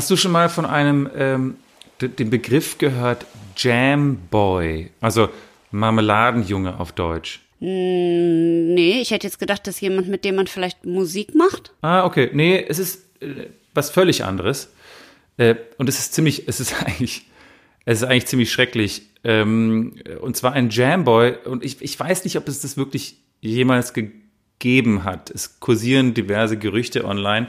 Hast du schon mal von einem, ähm, den Begriff gehört, Jamboy? Also Marmeladenjunge auf Deutsch. Hm, nee, ich hätte jetzt gedacht, dass jemand, mit dem man vielleicht Musik macht. Ah, okay. Nee, es ist äh, was völlig anderes. Äh, und es ist ziemlich, es ist eigentlich, es ist eigentlich ziemlich schrecklich. Ähm, und zwar ein Jamboy. Und ich, ich weiß nicht, ob es das wirklich jemals gegeben hat. Es kursieren diverse Gerüchte online.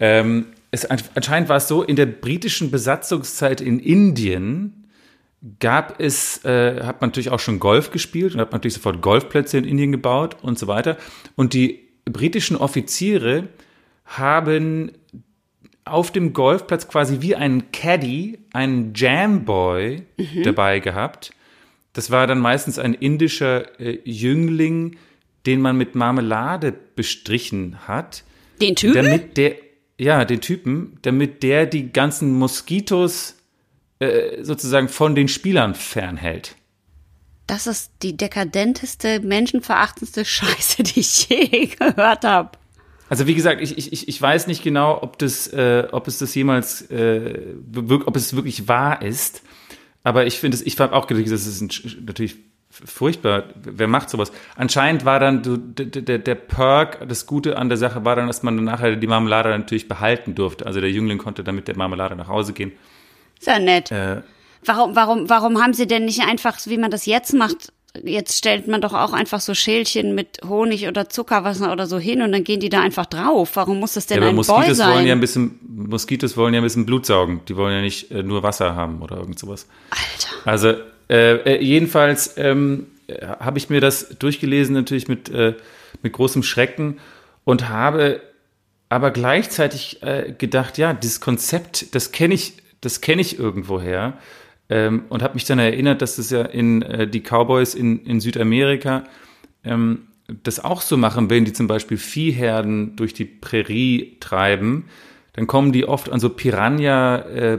Ähm, es, anscheinend war es so, in der britischen Besatzungszeit in Indien gab es, äh, hat man natürlich auch schon Golf gespielt und hat natürlich sofort Golfplätze in Indien gebaut und so weiter. Und die britischen Offiziere haben auf dem Golfplatz quasi wie ein Caddy einen Jamboy mhm. dabei gehabt. Das war dann meistens ein indischer äh, Jüngling, den man mit Marmelade bestrichen hat. Den Typen? Damit der, ja, den Typen, damit der die ganzen Moskitos äh, sozusagen von den Spielern fernhält. Das ist die dekadenteste, menschenverachtendste Scheiße, die ich je gehört habe. Also wie gesagt, ich, ich, ich weiß nicht genau, ob das, äh, ob es das jemals, äh, ob es wirklich wahr ist. Aber ich finde es, ich habe auch gedacht, das ist ein, natürlich furchtbar. Wer macht sowas? Anscheinend war dann der, der, der Perk, das Gute an der Sache war dann, dass man dann nachher die Marmelade natürlich behalten durfte. Also der Jüngling konnte dann mit der Marmelade nach Hause gehen. Ist ja nett. Äh, warum, warum, warum haben sie denn nicht einfach, wie man das jetzt macht, jetzt stellt man doch auch einfach so Schälchen mit Honig oder Zuckerwasser oder so hin und dann gehen die da einfach drauf. Warum muss das denn ja, ein Moskitos Boy sein? Wollen ja ein bisschen, Moskitos wollen ja ein bisschen Blut saugen. Die wollen ja nicht äh, nur Wasser haben oder irgend sowas. Alter. Also äh, äh, jedenfalls ähm, habe ich mir das durchgelesen, natürlich mit, äh, mit großem Schrecken und habe aber gleichzeitig äh, gedacht, ja, dieses Konzept, das kenne ich, das kenne ich irgendwoher ähm, und habe mich dann erinnert, dass das ja in äh, die Cowboys in, in Südamerika ähm, das auch so machen, wenn die zum Beispiel Viehherden durch die Prärie treiben, dann kommen die oft an so Piranha, äh,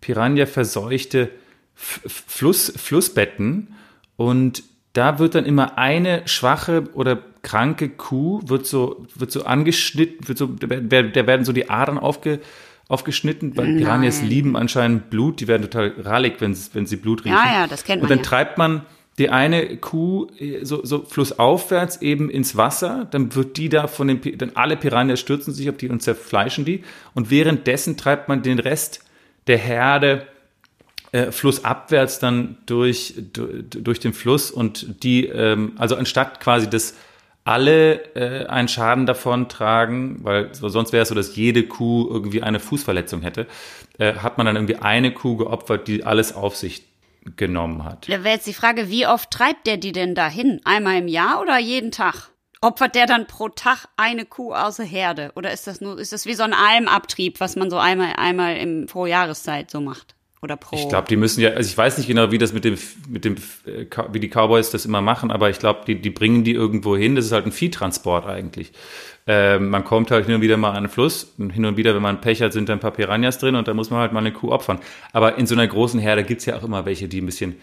Piranha verseuchte Fluss, Flussbetten und da wird dann immer eine schwache oder kranke Kuh wird so wird so angeschnitten, wird so da werden so die Adern aufge, aufgeschnitten, weil Nein. Piranhas lieben anscheinend Blut, die werden total rallig, wenn, wenn sie Blut riechen. Ja, ja, das kennt man. Und dann ja. treibt man die eine Kuh äh, so, so flussaufwärts eben ins Wasser, dann wird die da von den, dann alle Piranhas stürzen sich auf die und zerfleischen die und währenddessen treibt man den Rest der Herde äh, flussabwärts dann durch, durch, den Fluss und die, ähm, also anstatt quasi das alle äh, einen Schaden davon tragen, weil sonst wäre es so, dass jede Kuh irgendwie eine Fußverletzung hätte, äh, hat man dann irgendwie eine Kuh geopfert, die alles auf sich genommen hat. Da wäre jetzt die Frage, wie oft treibt der die denn dahin? Einmal im Jahr oder jeden Tag? Opfert der dann pro Tag eine Kuh aus der Herde? Oder ist das nur, ist das wie so ein Almabtrieb, was man so einmal, einmal im, pro Jahreszeit so macht? Oder pro. Ich glaube, die müssen ja, also ich weiß nicht genau, wie das mit dem, mit dem, äh, wie die Cowboys das immer machen, aber ich glaube, die, die bringen die irgendwo hin. Das ist halt ein Viehtransport eigentlich. Ähm, man kommt halt hin und wieder mal an einen Fluss und hin und wieder, wenn man Pech hat, sind da ein paar Piranhas drin und da muss man halt mal eine Kuh opfern. Aber in so einer großen Herde gibt's ja auch immer welche, die ein bisschen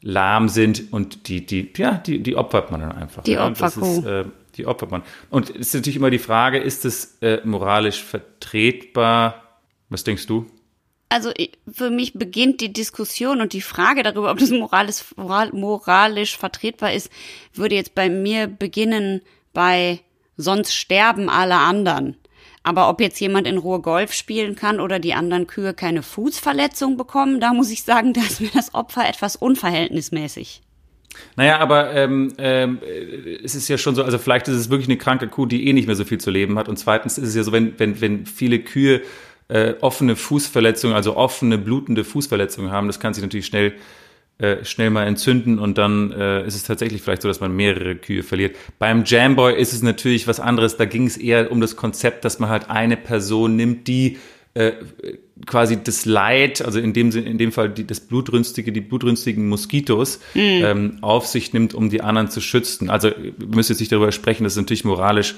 lahm sind und die, die, ja, die, die opfert man dann einfach. Die ja, Opferkuh. Äh, die opfert man. Und es ist natürlich immer die Frage, ist es äh, moralisch vertretbar? Was denkst du? Also für mich beginnt die Diskussion und die Frage darüber, ob das moralisch, moralisch vertretbar ist, würde jetzt bei mir beginnen bei sonst sterben alle anderen. Aber ob jetzt jemand in Ruhe Golf spielen kann oder die anderen Kühe keine Fußverletzung bekommen, da muss ich sagen, da ist mir das Opfer etwas unverhältnismäßig. Naja, aber ähm, ähm, es ist ja schon so, also vielleicht ist es wirklich eine kranke Kuh, die eh nicht mehr so viel zu leben hat. Und zweitens ist es ja so, wenn, wenn, wenn viele Kühe äh, offene Fußverletzungen, also offene, blutende Fußverletzungen haben, das kann sich natürlich schnell, äh, schnell mal entzünden und dann äh, ist es tatsächlich vielleicht so, dass man mehrere Kühe verliert. Beim Jamboy ist es natürlich was anderes, da ging es eher um das Konzept, dass man halt eine Person nimmt, die äh, quasi das Leid, also in dem, in dem Fall die, das blutrünstige, die blutrünstigen Moskitos mhm. ähm, auf sich nimmt, um die anderen zu schützen. Also wir müssen jetzt nicht darüber sprechen, dass es natürlich moralisch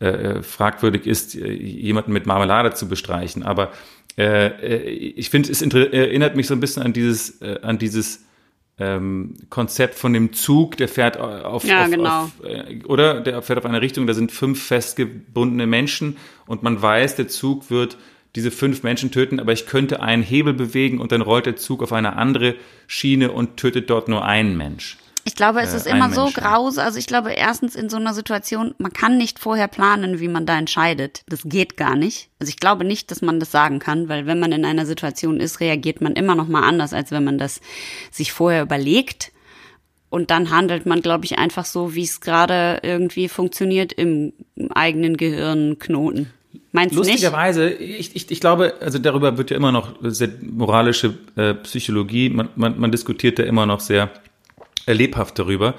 äh, fragwürdig ist, äh, jemanden mit Marmelade zu bestreichen. Aber äh, äh ich finde, es erinnert mich so ein bisschen an dieses, äh, an dieses ähm, Konzept von dem Zug, der fährt auf, ja, auf, genau. auf äh, oder der fährt auf eine Richtung, da sind fünf festgebundene Menschen und man weiß, der Zug wird diese fünf Menschen töten, aber ich könnte einen Hebel bewegen und dann rollt der Zug auf eine andere Schiene und tötet dort nur einen Mensch. Ich glaube, es Äh, ist immer so Menschen. graus. Also ich glaube, erstens in so einer Situation, man kann nicht vorher planen, wie man da entscheidet. Das geht gar nicht. Also ich glaube nicht, dass man das sagen kann, weil wenn man in einer Situation ist, reagiert man immer noch mal anders, als wenn man das sich vorher überlegt. Und dann handelt man, glaube ich, einfach so, wie es gerade irgendwie funktioniert im eigenen Gehirnknoten. Meinst du nicht? Lustigerweise, ich, ich, ich glaube, also darüber wird ja immer noch sehr moralische äh, Psychologie, man, man, man diskutiert da immer noch sehr äh, lebhaft darüber.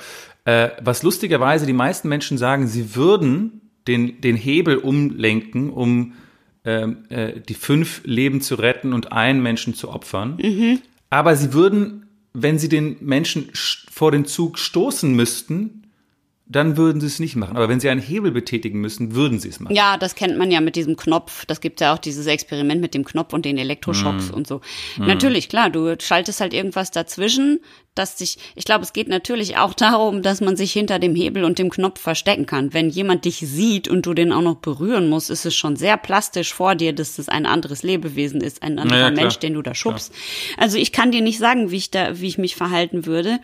Äh, was lustigerweise die meisten Menschen sagen, sie würden den, den Hebel umlenken, um ähm, äh, die fünf Leben zu retten und einen Menschen zu opfern. Aber sie würden, wenn sie den Menschen sch- vor den Zug stoßen müssten, dann würden sie es nicht machen. Aber wenn sie einen Hebel betätigen müssen, würden sie es machen. Ja, das kennt man ja mit diesem Knopf. Das gibt ja auch dieses Experiment mit dem Knopf und den. Elektroschocks und so. Natürlich, klar, du schaltest halt irgendwas dazwischen, dass sich, ich glaube, es geht natürlich auch darum, dass man sich hinter dem Hebel und dem Knopf verstecken kann. Wenn jemand dich sieht und du den auch noch berühren musst, ist es schon sehr plastisch vor dir, dass das ein anderes Lebewesen ist, ein anderer Ja, klar. Mensch, den du da schubst. Also ich kann dir nicht sagen, wie ich da, wie ich mich verhalten würde,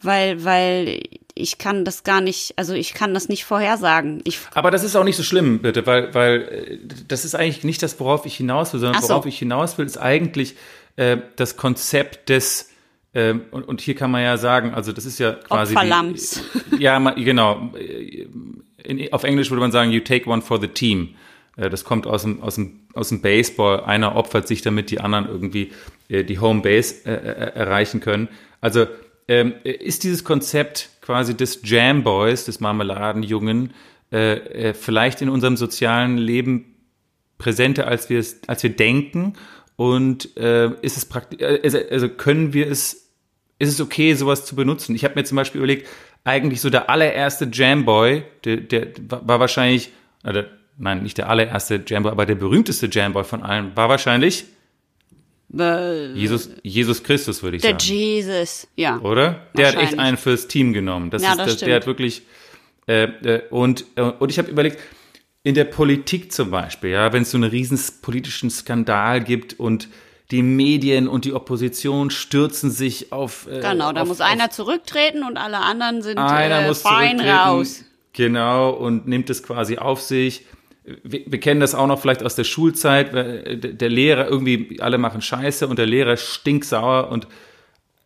weil, weil ich kann das gar nicht, also ich kann das nicht vorhersagen. Ich Aber das ist auch nicht so schlimm, bitte, weil, weil äh, das ist eigentlich nicht das, worauf ich hinaus will, sondern so. worauf ich hinaus will, ist eigentlich äh, das Konzept des, ähm, und, und hier kann man ja sagen, also das ist ja quasi. Opferlamms. Die, ja, genau. In, auf Englisch würde man sagen, you take one for the team. Äh, Das kommt aus dem, aus dem, aus dem Baseball. Einer opfert sich, damit die anderen irgendwie äh, die Home Base äh, äh, erreichen können. Also ähm, ist dieses Konzept quasi des Jam Boys, des Marmeladenjungen, äh, äh, vielleicht in unserem sozialen Leben präsenter, als wir es, als wir denken? Und äh, ist es praktisch, also, also können wir es, ist es okay, sowas zu benutzen? Ich habe mir zum Beispiel überlegt, eigentlich so der allererste Jamboy, der, der war war wahrscheinlich, oder, nein, nicht der allererste Jamboy, aber der berühmteste Jamboy von allen war wahrscheinlich Jesus, Jesus Christus, würde ich der sagen. Jesus, ja. Oder? Der hat echt einen fürs Team genommen. Das Ja, ist, das das, der hat wirklich äh, äh, und äh, und ich habe überlegt, in der Politik zum Beispiel, ja, wenn es so einen riesen politischen Skandal gibt und die Medien und die Opposition stürzen sich auf. Äh, Genau, da auf, muss einer zurücktreten und alle anderen sind einer äh, muss fein raus. Genau, und nimmt es quasi auf sich. Wir, wir kennen das auch noch vielleicht aus der Schulzeit. weil Der Lehrer irgendwie, alle machen Scheiße und der Lehrer stinksauer und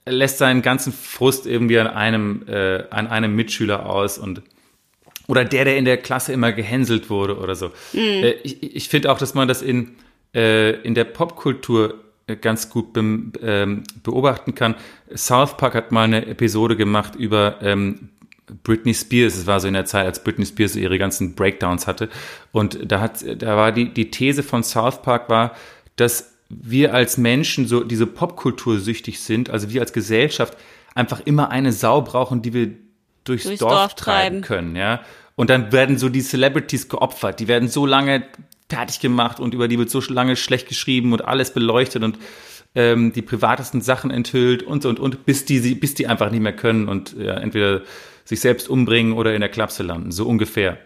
lässt seinen ganzen Frust irgendwie an einem, äh, an einem Mitschüler aus und oder der, der in der Klasse immer gehänselt wurde oder so. Äh, ich ich finde auch, dass man das in, äh, in der Popkultur äh, ganz gut bem- ähm, beobachten kann. South Park hat mal eine Episode gemacht über ähm, Britney Spears. Es war so in der Zeit, als Britney Spears so ihre ganzen Breakdowns hatte. Und da hat, da war die, die These von South Park war, dass wir als Menschen so diese Popkultur süchtig sind, also wir als Gesellschaft einfach immer eine Sau brauchen, die wir durchs, Durchs Dorf, Dorf treiben treiben. können, ja. Und dann werden so die Celebrities geopfert, die werden so lange fertig gemacht und über die wird so lange schlecht geschrieben und alles beleuchtet und ähm, die privatesten Sachen enthüllt und so und und, bis die, sie- bis die einfach nicht mehr können und ja, entweder sich selbst umbringen oder in der Klapse landen, so ungefähr.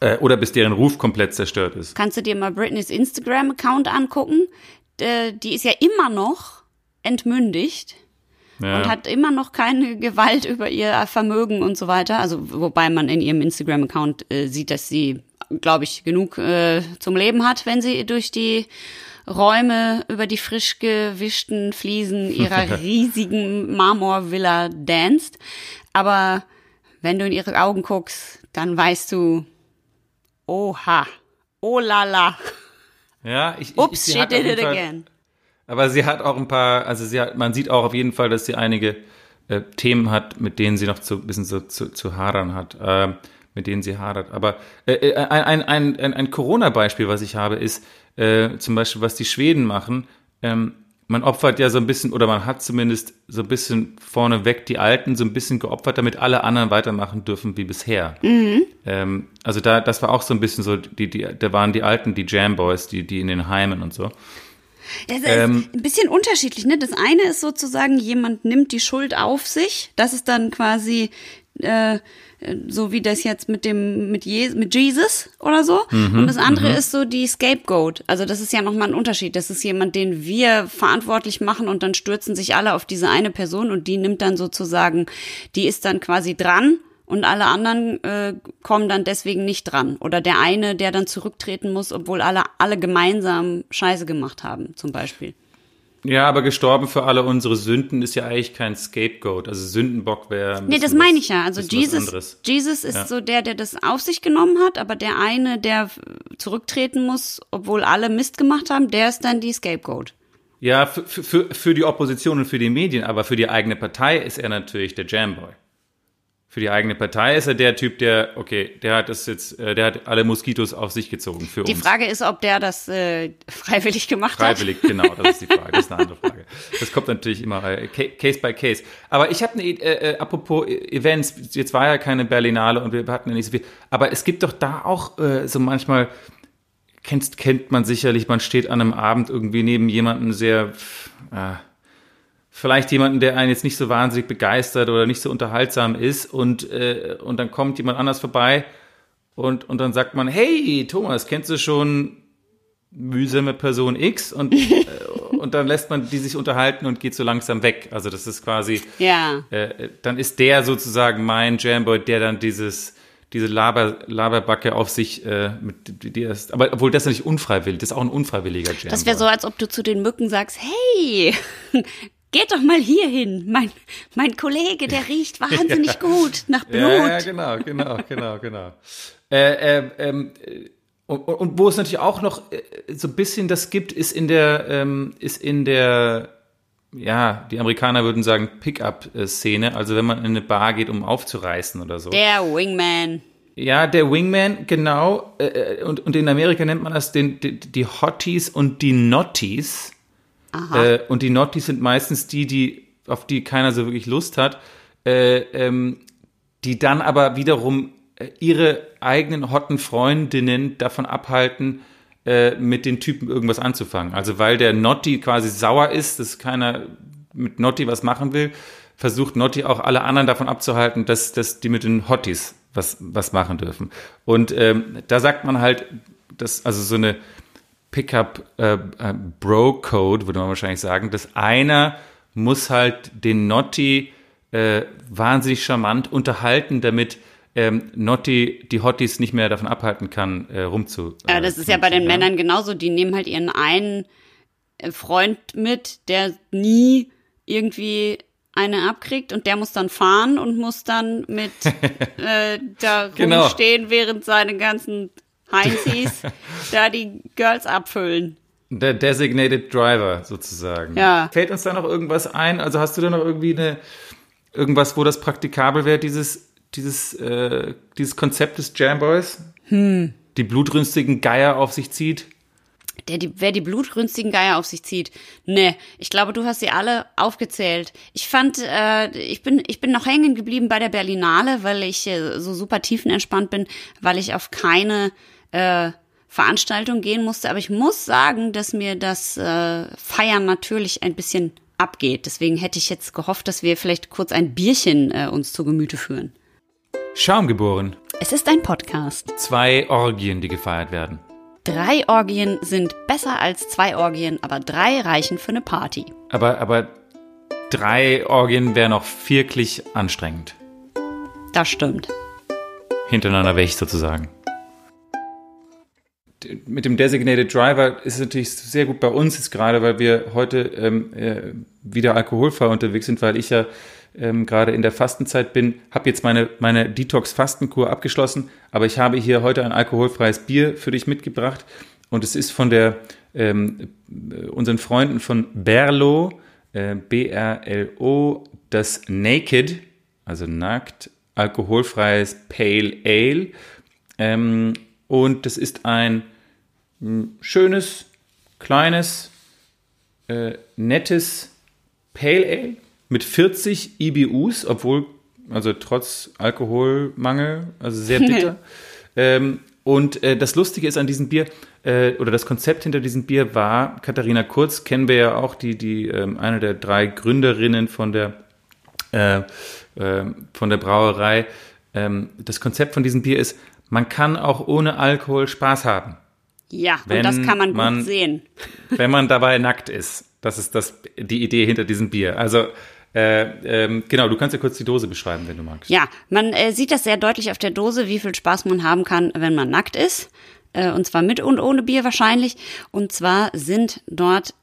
Äh, oder bis deren Ruf komplett zerstört ist. Kannst du dir mal Britneys Instagram-Account angucken? Äh, Die ist ja immer noch entmündigt Ja. und hat immer noch keine Gewalt über ihr Vermögen und so weiter. Also wobei man in ihrem Instagram-Account äh, sieht, dass sie, glaube ich, genug äh, zum Leben hat, wenn sie durch die Räume über die frisch gewischten Fliesen ihrer riesigen Marmorvilla danst. Aber wenn du in ihre Augen guckst, dann weißt du, oha, oh la la, ja, ich, ich, ups, she did it Fall- again. Aber sie hat auch ein paar, also sie hat, man sieht auch auf jeden Fall, dass sie einige äh, Themen hat, mit denen sie noch zu, ein bisschen so zu, zu hadern hat, äh, mit denen sie hadert. Aber äh, äh, ein, ein, ein, ein Corona-Beispiel, was ich habe, ist äh, zum Beispiel, was die Schweden machen. Ähm, man opfert ja so ein bisschen, oder man hat zumindest so ein bisschen vorneweg die Alten so ein bisschen geopfert, damit alle anderen weitermachen dürfen wie bisher. Ähm, also da, das war auch so ein bisschen so, die, die, da waren die Alten, die Jam-Boys, die, die in den Heimen und so. Das ist Ähm, ein bisschen unterschiedlich. Ne? Das eine ist sozusagen, jemand nimmt die Schuld auf sich. Das ist dann quasi äh, so wie das jetzt mit dem mit, Je mit Jesus oder so. Mhm, und das andere mhm. ist so die Scapegoat. Also das ist ja nochmal ein Unterschied. Das ist jemand, den wir verantwortlich machen und dann stürzen sich alle auf diese eine Person und die nimmt dann sozusagen, die ist dann quasi dran und alle anderen äh, kommen dann deswegen nicht dran. Oder der eine, der dann zurücktreten muss, obwohl alle, alle gemeinsam Scheiße gemacht haben, zum Beispiel. Ja, aber gestorben für alle unsere Sünden ist ja eigentlich kein Scapegoat. Also Sündenbock wäre. Nee, das meine ich ja. Also Jesus, Jesus ist ja. so der, der das auf sich genommen hat, aber der eine, der zurücktreten muss, obwohl alle Mist gemacht haben, der ist dann die Scapegoat. Ja, für, für, für die Opposition und für die Medien, aber für die eigene Partei ist er natürlich der Jamboy für die eigene Partei ist er der Typ, der, okay, der hat das jetzt, äh, der hat alle Moskitos auf sich gezogen für die uns. Die Frage ist, ob der das äh, freiwillig gemacht freiwillig, hat. Freiwillig, genau, das ist die Frage, das ist eine andere Frage. Das kommt natürlich immer äh, Case by Case. Aber ich habe eine, äh, äh, apropos Events, jetzt war ja keine Berlinale und wir hatten ja nicht so viel, aber es gibt doch da auch äh, so manchmal, kennt, kennt man sicherlich, man steht an einem Abend irgendwie neben jemandem sehr, äh, vielleicht jemanden, der einen jetzt nicht so wahnsinnig begeistert oder nicht so unterhaltsam ist und, äh, und dann kommt jemand anders vorbei und, und dann sagt man, hey Thomas, kennst du schon mühsame Person X und, äh, und dann lässt man die sich unterhalten und geht so langsam weg. Also das ist quasi, ja. äh, dann ist der sozusagen mein Jamboy, der dann dieses diese Laber, Laberbacke auf sich äh, mit die ist, aber obwohl das ist nicht unfreiwillig, das ist auch ein unfreiwilliger Jamboy. Das wäre so, als ob du zu den Mücken sagst, hey, geht doch mal hier hin. Mein, mein Kollege, der riecht wahnsinnig ja. gut nach Blut. Ja, ja, genau, genau, genau, genau. Äh, äh, ähm, und, und, wo es natürlich auch noch äh, so ein bisschen das gibt, ist in der, ähm, ist in der, ja, die Amerikaner würden sagen Pickup-Szene. Also wenn man in eine Bar geht, um aufzureißen oder so. Der Wingman. Ja, der Wingman, genau. Äh, äh, und, und in Amerika nennt man das den, die, die Hotties und die Notties. Äh, und die Notties sind meistens die, die, auf die keiner so wirklich Lust hat, äh, ähm, die dann aber wiederum äh, ihre eigenen hotten Freundinnen davon abhalten, äh, mit den Typen irgendwas anzufangen. Also weil der Notti quasi sauer ist, dass keiner mit Notti was machen will, versucht Notti auch alle anderen davon abzuhalten, dass, dass die mit den Hotties was, was machen dürfen. Und ähm, da sagt man halt, dass also so eine Pickup äh, äh, Bro Code, würde man wahrscheinlich sagen, dass einer muss halt den Notti äh, wahnsinnig charmant unterhalten, damit ähm, Notti die Hotties nicht mehr davon abhalten kann, äh, rumzu. Äh, ja, das ist ja bei den ja. Männern genauso. Die nehmen halt ihren einen äh, Freund mit, der nie irgendwie eine abkriegt und der muss dann fahren und muss dann mit äh, da genau. rumstehen, während seine ganzen Heinzis da die Girls abfüllen. Der Designated Driver sozusagen. Ja. Fällt uns da noch irgendwas ein? Also hast du da noch irgendwie eine irgendwas, wo das praktikabel wäre, dieses dieses äh, dieses Konzept des Jamboys? Hm. Die blutrünstigen Geier auf sich zieht? Der, die, wer die blutrünstigen Geier auf sich zieht. Ne, ich glaube, du hast sie alle aufgezählt. Ich fand, äh, ich bin, ich bin noch hängen geblieben bei der Berlinale, weil ich äh, so super tiefenentspannt bin, weil ich auf keine äh, Veranstaltung gehen musste. Aber ich muss sagen, dass mir das äh, Feiern natürlich ein bisschen abgeht. Deswegen hätte ich jetzt gehofft, dass wir vielleicht kurz ein Bierchen äh, uns zu Gemüte führen. Schaum geboren. Es ist ein Podcast. Zwei Orgien, die gefeiert werden. Drei Orgien sind besser als zwei Orgien, aber drei reichen für eine Party. Aber, aber drei Orgien wären auch wirklich anstrengend. Das stimmt. Hintereinander weg sozusagen mit dem Designated Driver ist es natürlich sehr gut bei uns jetzt gerade, weil wir heute ähm, äh, wieder alkoholfrei unterwegs sind, weil ich ja ähm, gerade in der Fastenzeit bin, habe jetzt meine, meine Detox-Fastenkur abgeschlossen, aber ich habe hier heute ein alkoholfreies Bier für dich mitgebracht und es ist von der ähm, unseren Freunden von Berlo, äh, B-R-L-O, das Naked, also nackt, alkoholfreies Pale Ale. Ähm, und das ist ein schönes, kleines, äh, nettes Pale Ale mit 40 IBUs, obwohl, also trotz Alkoholmangel, also sehr bitter. ähm, und äh, das Lustige ist an diesem Bier, äh, oder das Konzept hinter diesem Bier war, Katharina Kurz, kennen wir ja auch, die, die ähm, eine der drei Gründerinnen von der äh, äh, von der Brauerei. Ähm, das Konzept von diesem Bier ist, man kann auch ohne Alkohol Spaß haben. Ja, Wenn und das kann man gut man- sehen. wenn man dabei nackt ist. Das ist das, die Idee hinter diesem Bier. Also, äh, ähm, genau, du kannst ja kurz die Dose beschreiben, wenn du magst. Ja, man äh, sieht das sehr deutlich auf der Dose, wie viel Spaß man haben kann, wenn man nackt ist. Äh, und zwar mit und ohne Bier wahrscheinlich. Und zwar sind dort,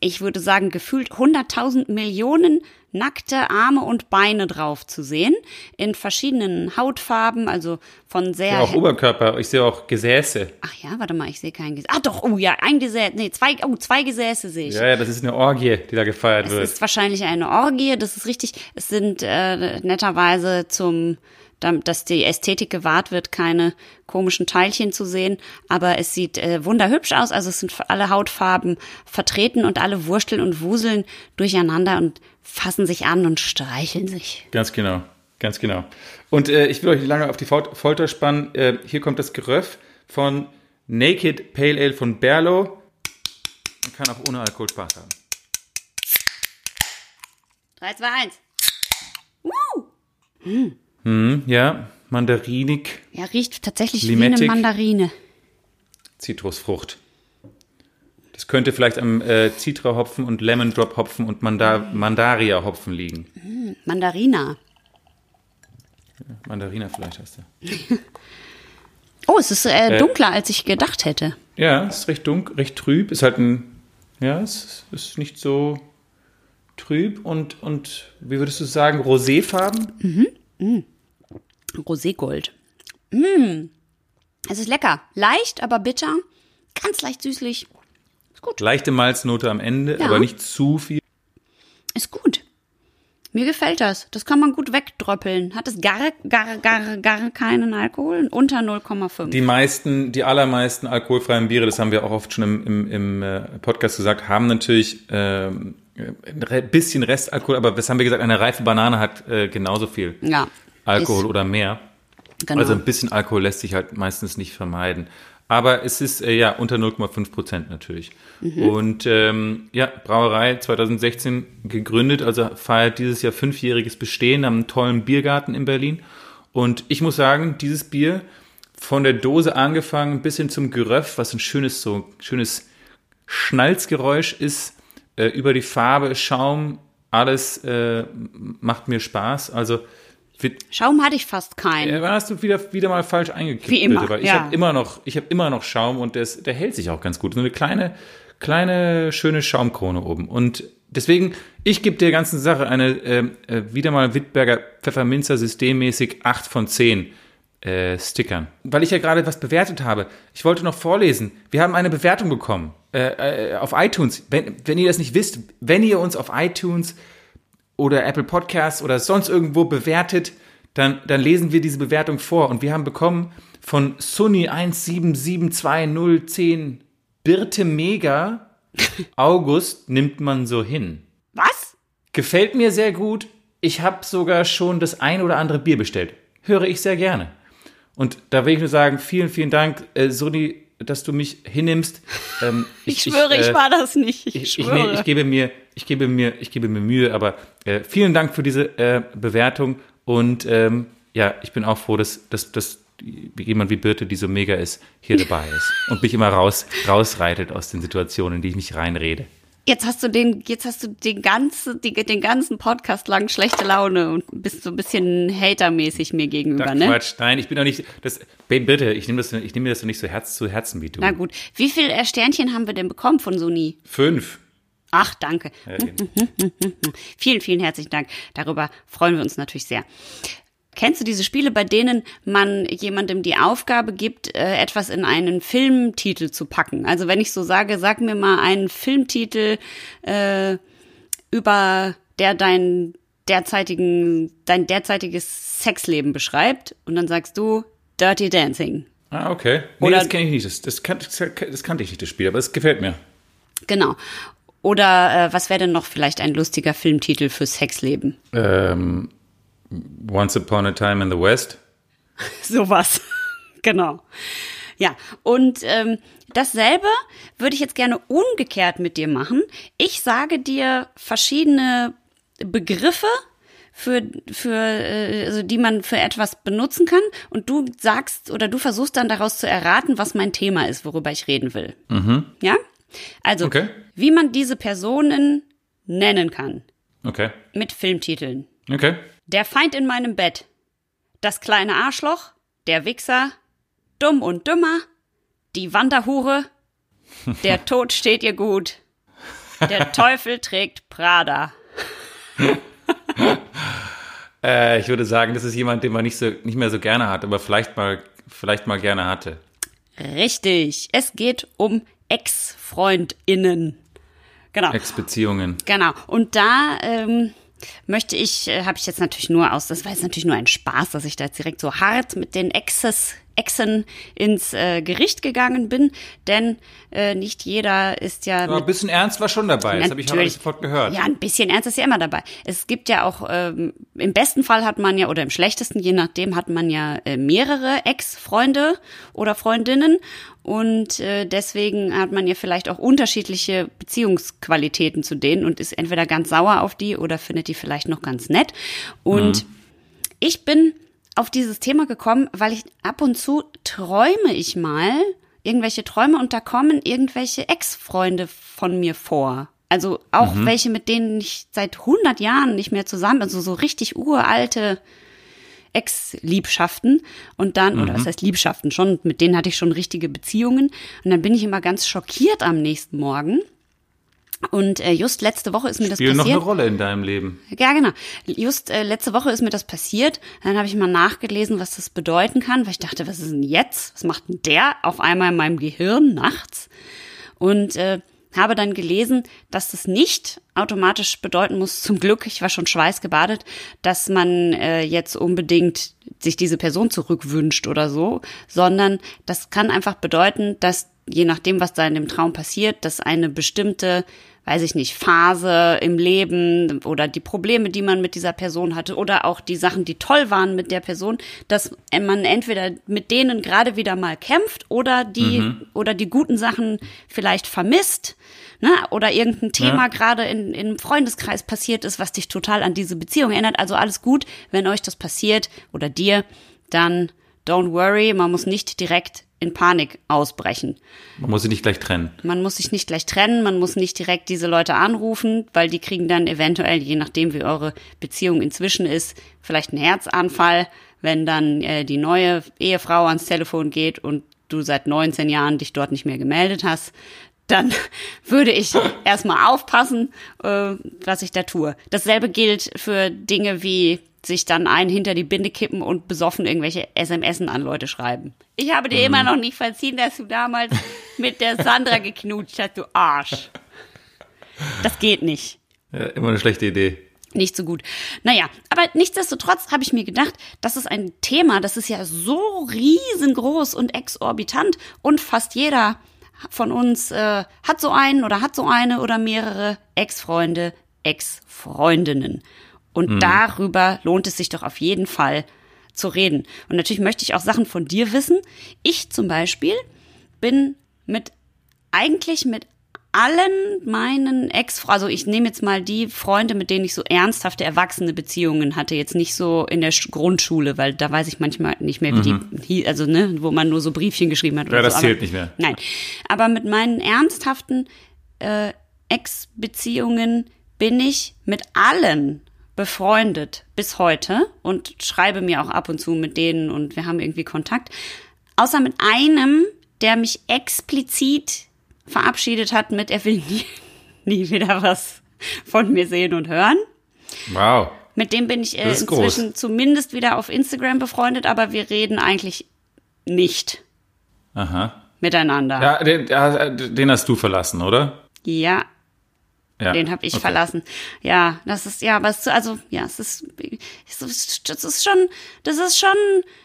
ich würde sagen, gefühlt 100.000 Millionen nackte Arme und Beine drauf zu sehen. In verschiedenen Hautfarben, also von sehr. Ja, auch Oberkörper, ich sehe auch Gesäße. Ach ja, warte mal, ich sehe kein Gesäß. Ah doch, oh ja, ein Gesäß. Nee, zwei, oh, zwei Gesäße sehe ich. Ja, ja, das ist eine Orgie, die da gefeiert Es wird. ist wahrscheinlich eine Orgie, das ist richtig. Es sind äh, netterweise zum, dass die Ästhetik gewahrt wird, keine komischen Teilchen zu sehen, aber es sieht äh, wunderhübsch aus. Also es sind alle Hautfarben vertreten und alle wursteln und wuseln durcheinander und fassen sich an und streicheln sich. Ganz genau, ganz genau. Und äh, ich will euch nicht lange auf die Fol- Folter spannen. Äh, hier kommt das Geröff von Naked Pale Ale von Berlo. Man kann auch ohne Alkohol Spaß haben. 3, 2, 1. Woo! Hm, ja, mandarinig, Ja, riecht tatsächlich wie Limettig. eine Mandarine. Zitrusfrucht. Das könnte vielleicht am äh, Citra-Hopfen und Lemon Drop Hopfen und Manda Mandaria Hopfen liegen. Mandarina. Mandarina vielleicht heißt er. Oh, es ist äh, dunkler, als ich gedacht hätte. Ja, ist recht dunkel, recht trüb. Ist halt ein, ja, es ist nicht so trüb und, und wie würdest du sagen, roséfarben? Roségold. Mm. Es ist lecker. Leicht, aber bitter. Ganz leicht süßlich. Ist gut. Leichte Malznote am Ende, Ja. aber nicht zu viel. Ist gut. Mir gefällt das. Das kann man gut wegdröppeln. Hat es gar, gar, gar, gar keinen Alkohol? Unter 0,5. Die meisten, die allermeisten alkoholfreien Biere, das haben wir auch oft schon im, im, im äh, Podcast gesagt, haben natürlich ähm, ein bisschen Restalkohol, aber was haben wir gesagt? Eine reife Banane hat äh, genauso viel Ja. Alkohol Ist- oder mehr. Genau. Also ein bisschen Alkohol lässt sich halt meistens nicht vermeiden. Aber es ist äh, ja unter 0,5 Prozent natürlich. Und ähm, ja, Brauerei 2016 gegründet, also feiert dieses Jahr fünfjähriges Bestehen am tollen Biergarten in Berlin. Und ich muss sagen, dieses Bier von der Dose angefangen bis hin zum Geröff, was ein schönes so schönes Schnalzgeräusch ist, äh, über die Farbe, Schaum, alles äh, macht mir Spaß. Also Schaum hatte ich fast keinen. ja, dann hast du wieder, wieder mal falsch eingekippt. Wie immer, bitte, weil ich ja. habe immer noch, ich habe immer noch Schaum und der, ist, der hält sich auch ganz gut. So eine kleine, kleine, schöne Schaumkrone oben. Und deswegen, ich gebe der ganzen Sache eine, ähm, äh, wieder mal Wittberger Pfefferminzer systemmäßig 8 von 10 äh, Stickern. Weil ich ja gerade was bewertet habe. Ich wollte noch vorlesen. Wir haben eine Bewertung bekommen äh, äh, auf iTunes. Wenn, wenn ihr das nicht wisst, wenn ihr uns auf iTunes oder Apple Podcasts oder sonst irgendwo bewertet, dann, dann lesen wir diese Bewertung vor. Und wir haben bekommen von Sunny 1772010 Birte Mega August nimmt man so hin. Was? Gefällt mir sehr gut. Ich habe sogar schon das ein oder andere Bier bestellt. Höre ich sehr gerne. Und da will ich nur sagen, vielen, vielen Dank, äh, Sunny, dass du mich hinnimmst. Ähm, Ich, schwöre, ich, äh, war das nicht. Ich, ich, ich, schwöre. ich gebe mir, ich gebe mir, ich gebe mir Mühe, aber äh, vielen Dank für diese äh, Bewertung und ähm, ja, ich bin auch froh, dass, dass, dass jemand wie Birte, die so mega ist, hier dabei ist und mich immer raus, rausreitet aus den Situationen, in die ich mich reinrede. Jetzt hast du den, jetzt hast du den ganzen, die, den ganzen Podcast lang schlechte Laune und bist so ein bisschen hatermäßig mir gegenüber, ne? Quatsch, nein, ich bin doch nicht, das, bitte, ich nehme das, ich nehme mir das doch nicht so Herz zu Herzen wie du. Na gut. Wie viel äh, Sternchen haben wir denn bekommen von Sony? Fünf. Ach, danke. Ja. Vielen, vielen herzlichen Dank. Darüber freuen wir uns natürlich sehr. Kennst du diese Spiele, bei denen man jemandem die Aufgabe gibt, äh, etwas in einen Filmtitel zu packen? Also wenn ich so sage, sag mir mal einen Filmtitel äh, über der dein derzeitigen dein derzeitiges Sexleben beschreibt und dann sagst du Dirty Dancing. Ah, okay. Nee, Oder- das kenne ich nicht. Das, das, kan, das, kannte ich nicht, das Spiel, aber es gefällt mir. Genau. Oder äh, was wäre denn noch vielleicht ein lustiger Filmtitel für Sexleben? Ähm, Once Upon a Time in the West. Sowas. genau. Ja, und ähm, dasselbe würde ich jetzt gerne umgekehrt mit dir machen. Ich sage dir verschiedene Begriffe für, für, äh, also die man für etwas benutzen kann und du sagst oder du versuchst dann daraus zu erraten, was mein Thema ist, worüber ich reden will. Ja? Also, Okay. wie man diese Personen nennen kann. Okay. Mit Filmtiteln. Okay. Der Feind in meinem Bett. Das kleine Arschloch. Der Wichser. Dumm und dümmer. Die Wanderhure. Der Tod steht ihr gut. Der Teufel trägt Prada. Äh, ich würde sagen, das ist jemand, den man nicht, so, nicht mehr so gerne hat, aber vielleicht mal, vielleicht mal gerne hatte. Richtig. Es geht um Ex-FreundInnen. Genau. Ex-Beziehungen. Genau. Und da ähm, möchte ich, äh, habe ich jetzt natürlich nur aus, das war jetzt natürlich nur ein Spaß, dass ich da jetzt direkt so hart mit den Exes, Exen ins äh, Gericht gegangen bin, denn äh, nicht jeder ist ja Aber ein bisschen Ernst war schon dabei. Das habe ich auch sofort gehört. Ja, ein bisschen ernst ist ja immer dabei. Es gibt ja auch, ähm, im besten Fall hat man ja, oder im schlechtesten, je nachdem, hat man ja äh, mehrere Ex-Freunde oder Freundinnen. Und äh, deswegen hat man ja vielleicht auch unterschiedliche Beziehungsqualitäten zu denen und ist entweder ganz sauer auf die oder findet die vielleicht noch ganz nett. Und ich bin auf dieses Thema gekommen, weil ich ab und zu träume ich mal irgendwelche Träume und da kommen irgendwelche Ex-Freunde von mir vor. Also auch welche, mit denen ich seit 100 Jahren nicht mehr zusammen, also so richtig uralte Ex-Liebschaften und dann, oder was heißt Liebschaften schon, mit denen hatte ich schon richtige Beziehungen und dann bin ich immer ganz schockiert am nächsten Morgen. Und äh, just letzte Woche ist mir das Spielen noch passiert. eine Rolle in deinem Leben. Ja, genau. Just äh, letzte Woche ist mir das passiert. Dann habe ich mal nachgelesen, was das bedeuten kann, weil ich dachte, was ist denn jetzt? Was macht denn der auf einmal in meinem Gehirn nachts? Und äh, habe dann gelesen, dass das nicht automatisch bedeuten muss, zum Glück, ich war schon schweißgebadet, dass man äh, jetzt unbedingt sich diese Person zurückwünscht oder so, sondern das kann einfach bedeuten, dass je nachdem, was da in dem Traum passiert, dass eine bestimmte, weiß ich nicht, Phase im Leben oder die Probleme, die man mit dieser Person hatte oder auch die Sachen, die toll waren mit der Person, dass man entweder mit denen gerade wieder mal kämpft oder die oder die guten Sachen vielleicht vermisst, ne? Oder irgendein Thema Ja. gerade in, im Freundeskreis passiert ist, was dich total an diese Beziehung erinnert. Also alles gut, wenn euch das passiert oder dir, dann don't worry, man muss nicht direkt in Panik ausbrechen. Man muss sie nicht gleich trennen. Man muss sich nicht gleich trennen, man muss nicht direkt diese Leute anrufen, weil die kriegen dann eventuell, je nachdem wie eure Beziehung inzwischen ist, vielleicht einen Herzanfall, wenn dann äh, die neue Ehefrau ans Telefon geht und du seit 19 Jahren dich dort nicht mehr gemeldet hast. Dann würde ich erstmal aufpassen, äh, was ich da tue. Dasselbe gilt für Dinge wie sich dann einen hinter die Binde kippen und besoffen irgendwelche SMSen an Leute schreiben. Ich habe dir immer noch nicht verziehen, dass du damals mit der Sandra geknutscht hast, du Arsch. Das geht nicht. Ja, immer eine schlechte Idee. Nicht so gut. Naja, aber nichtsdestotrotz habe ich mir gedacht, das ist ein Thema, das ist ja so riesengroß und exorbitant und fast jeder von uns äh, hat so einen oder hat so eine oder mehrere Ex-Freunde, Ex-Freundinnen. Und darüber lohnt es sich doch auf jeden Fall zu reden. Und natürlich möchte ich auch Sachen von dir wissen. Ich zum Beispiel bin mit eigentlich mit allen meinen Ex, also ich nehme jetzt mal die Freunde, mit denen ich so ernsthafte erwachsene Beziehungen hatte, jetzt nicht so in der Sch- Grundschule, weil da weiß ich manchmal nicht mehr, wie die, hie- also ne, wo man nur so Briefchen geschrieben hat. Ja, oder das so. zählt aber, nicht mehr. Nein, aber mit meinen ernsthaften äh, Ex-Beziehungen bin ich mit allen befreundet bis heute und schreibe mir auch ab und zu mit denen und wir haben irgendwie Kontakt. Außer mit einem, der mich explizit verabschiedet hat mit, er will nie, nie wieder was von mir sehen und hören. Wow. Mit dem bin ich äh, inzwischen groß. zumindest wieder auf Instagram befreundet, aber wir reden eigentlich nicht Aha. miteinander. Ja, den, ja, den hast du verlassen, oder? ja Ja. Den habe ich Okay. verlassen. Ja, das ist ja, aber es, also ja, es ist, das ist schon, das ist schon,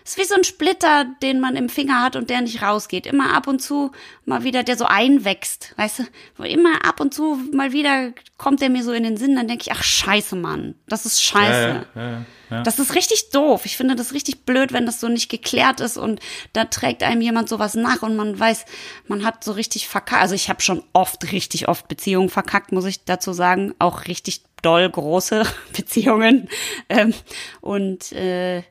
es ist wie so ein Splitter, den man im Finger hat und der nicht rausgeht. Immer ab und zu mal wieder, der so einwächst, weißt du, wo immer ab und zu mal wieder kommt der mir so in den Sinn, dann denke ich, ach Scheiße, Mann, das ist Scheiße. Ja, ja, Das ist richtig doof. Ich finde das richtig blöd, wenn das so nicht geklärt ist und da trägt einem jemand sowas nach und man weiß, man hat so richtig verkackt. Also ich habe schon oft, richtig oft Beziehungen verkackt, muss ich ich dazu sagen, auch richtig doll große Beziehungen. Ähm, und äh,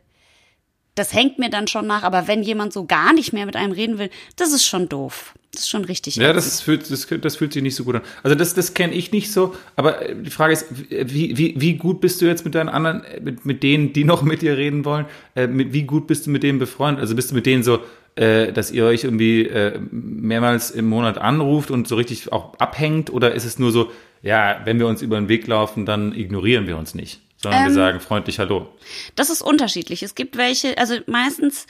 das hängt mir dann schon nach, aber wenn jemand so gar nicht mehr mit einem reden will, das ist schon doof. Das ist schon richtig. Ja, das, ist, fühlt, das, das fühlt sich nicht so gut an. Also das, das kenne ich nicht so, aber äh, die Frage ist, wie, wie, wie gut bist du jetzt mit deinen anderen, mit, mit denen, die noch mit dir reden wollen, äh, mit, wie gut bist du mit denen befreundet? Also bist du mit denen so, äh, dass ihr euch irgendwie äh, mehrmals im Monat anruft und so richtig auch abhängt oder ist es nur so, ja, wenn wir uns über den Weg laufen, dann ignorieren wir uns nicht, sondern ähm, wir sagen freundlich Hallo? Das ist unterschiedlich. Es gibt welche, also meistens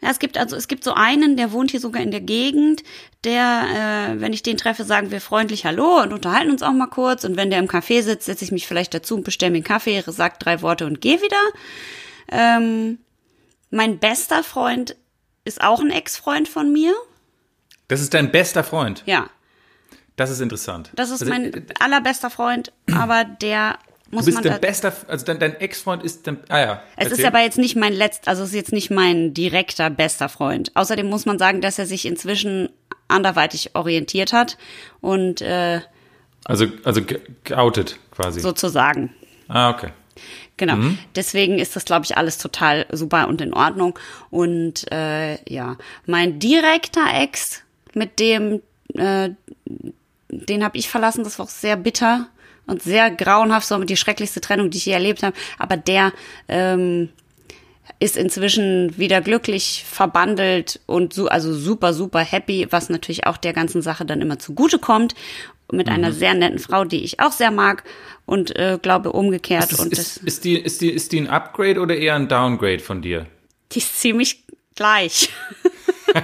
ja, es gibt also es gibt so einen, der wohnt hier sogar in der Gegend, der, äh, wenn ich den treffe, sagen wir freundlich Hallo und unterhalten uns auch mal kurz. Und wenn der im Café sitzt, setze ich mich vielleicht dazu und bestelle mir einen Kaffee, sag drei Worte und gehe wieder. Ähm, mein bester Freund ist auch ein Ex-Freund von mir. Das ist dein bester Freund? Ja. Das ist interessant. Das ist also, mein äh, allerbester Freund, aber der muss du bist dein bester, also dein, dein Ex-Freund ist dein, ah ja. Es erzähl. ist aber jetzt nicht mein letzt, also es ist jetzt nicht mein direkter bester Freund. Außerdem muss man sagen, dass er sich inzwischen anderweitig orientiert hat und äh, also also geoutet quasi. Sozusagen. Ah okay. Genau. Mhm. Deswegen ist das, glaube ich, alles total super und in Ordnung. Und äh, ja, mein direkter Ex, mit dem, äh, den habe ich verlassen, das war auch sehr bitter und sehr grauenhaft, so die schrecklichste Trennung, die ich je erlebt habe. Aber der ähm, ist inzwischen wieder glücklich verbandelt und so, also super, super happy, was natürlich auch der ganzen Sache dann immer zugute kommt. Mit mhm. einer sehr netten Frau, die ich auch sehr mag und äh, glaube umgekehrt. Ist, und ist, ist, die, ist, die, ist die ein Upgrade oder eher ein Downgrade von dir? Die ist ziemlich gleich.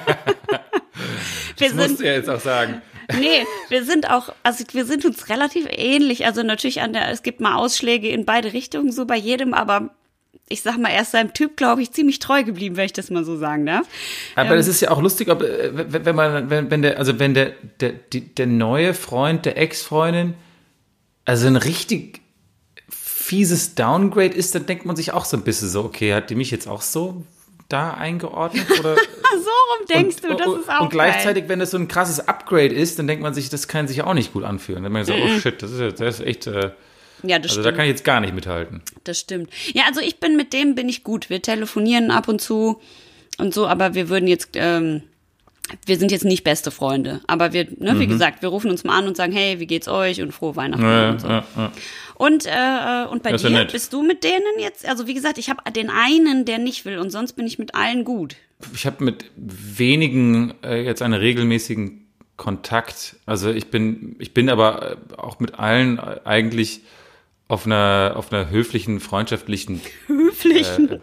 das musst du ja jetzt auch sagen nee, wir sind auch, also wir sind uns relativ ähnlich. Also natürlich an der, es gibt mal Ausschläge in beide Richtungen, so bei jedem, aber ich sag mal, er ist seinem Typ, glaube ich, ziemlich treu geblieben, wenn ich das mal so sagen darf. Aber es ähm, ist ja auch lustig, ob, äh, wenn man, wenn, wenn der, also wenn der, der, der neue Freund der Ex-Freundin, also ein richtig fieses Downgrade ist, dann denkt man sich auch so ein bisschen so, okay, hat die mich jetzt auch so da eingeordnet? Oder? so rum denkst und, du, das ist auch Und gleichzeitig, geil. wenn das so ein krasses Upgrade ist, dann denkt man sich, das kann sich auch nicht gut anfühlen. Dann denkt man so, oh shit, das ist, das ist echt... Äh, ja, das also stimmt. da kann ich jetzt gar nicht mithalten. Das stimmt. Ja, also ich bin mit dem bin ich gut. Wir telefonieren ab und zu und so, aber wir würden jetzt ähm, wir sind jetzt nicht beste Freunde, aber wir, ne, mhm. wie gesagt, wir rufen uns mal an und sagen, hey, wie geht's euch und frohe Weihnachten ja, und so. Ja, ja. Und, äh, und bei dir, bist du mit denen jetzt, also wie gesagt, ich habe den einen, der nicht will und sonst bin ich mit allen gut. Ich habe mit wenigen äh, jetzt einen regelmäßigen Kontakt. Also ich bin, ich bin aber äh, auch mit allen eigentlich auf einer, auf einer höflichen, freundschaftlichen höflichen. Äh,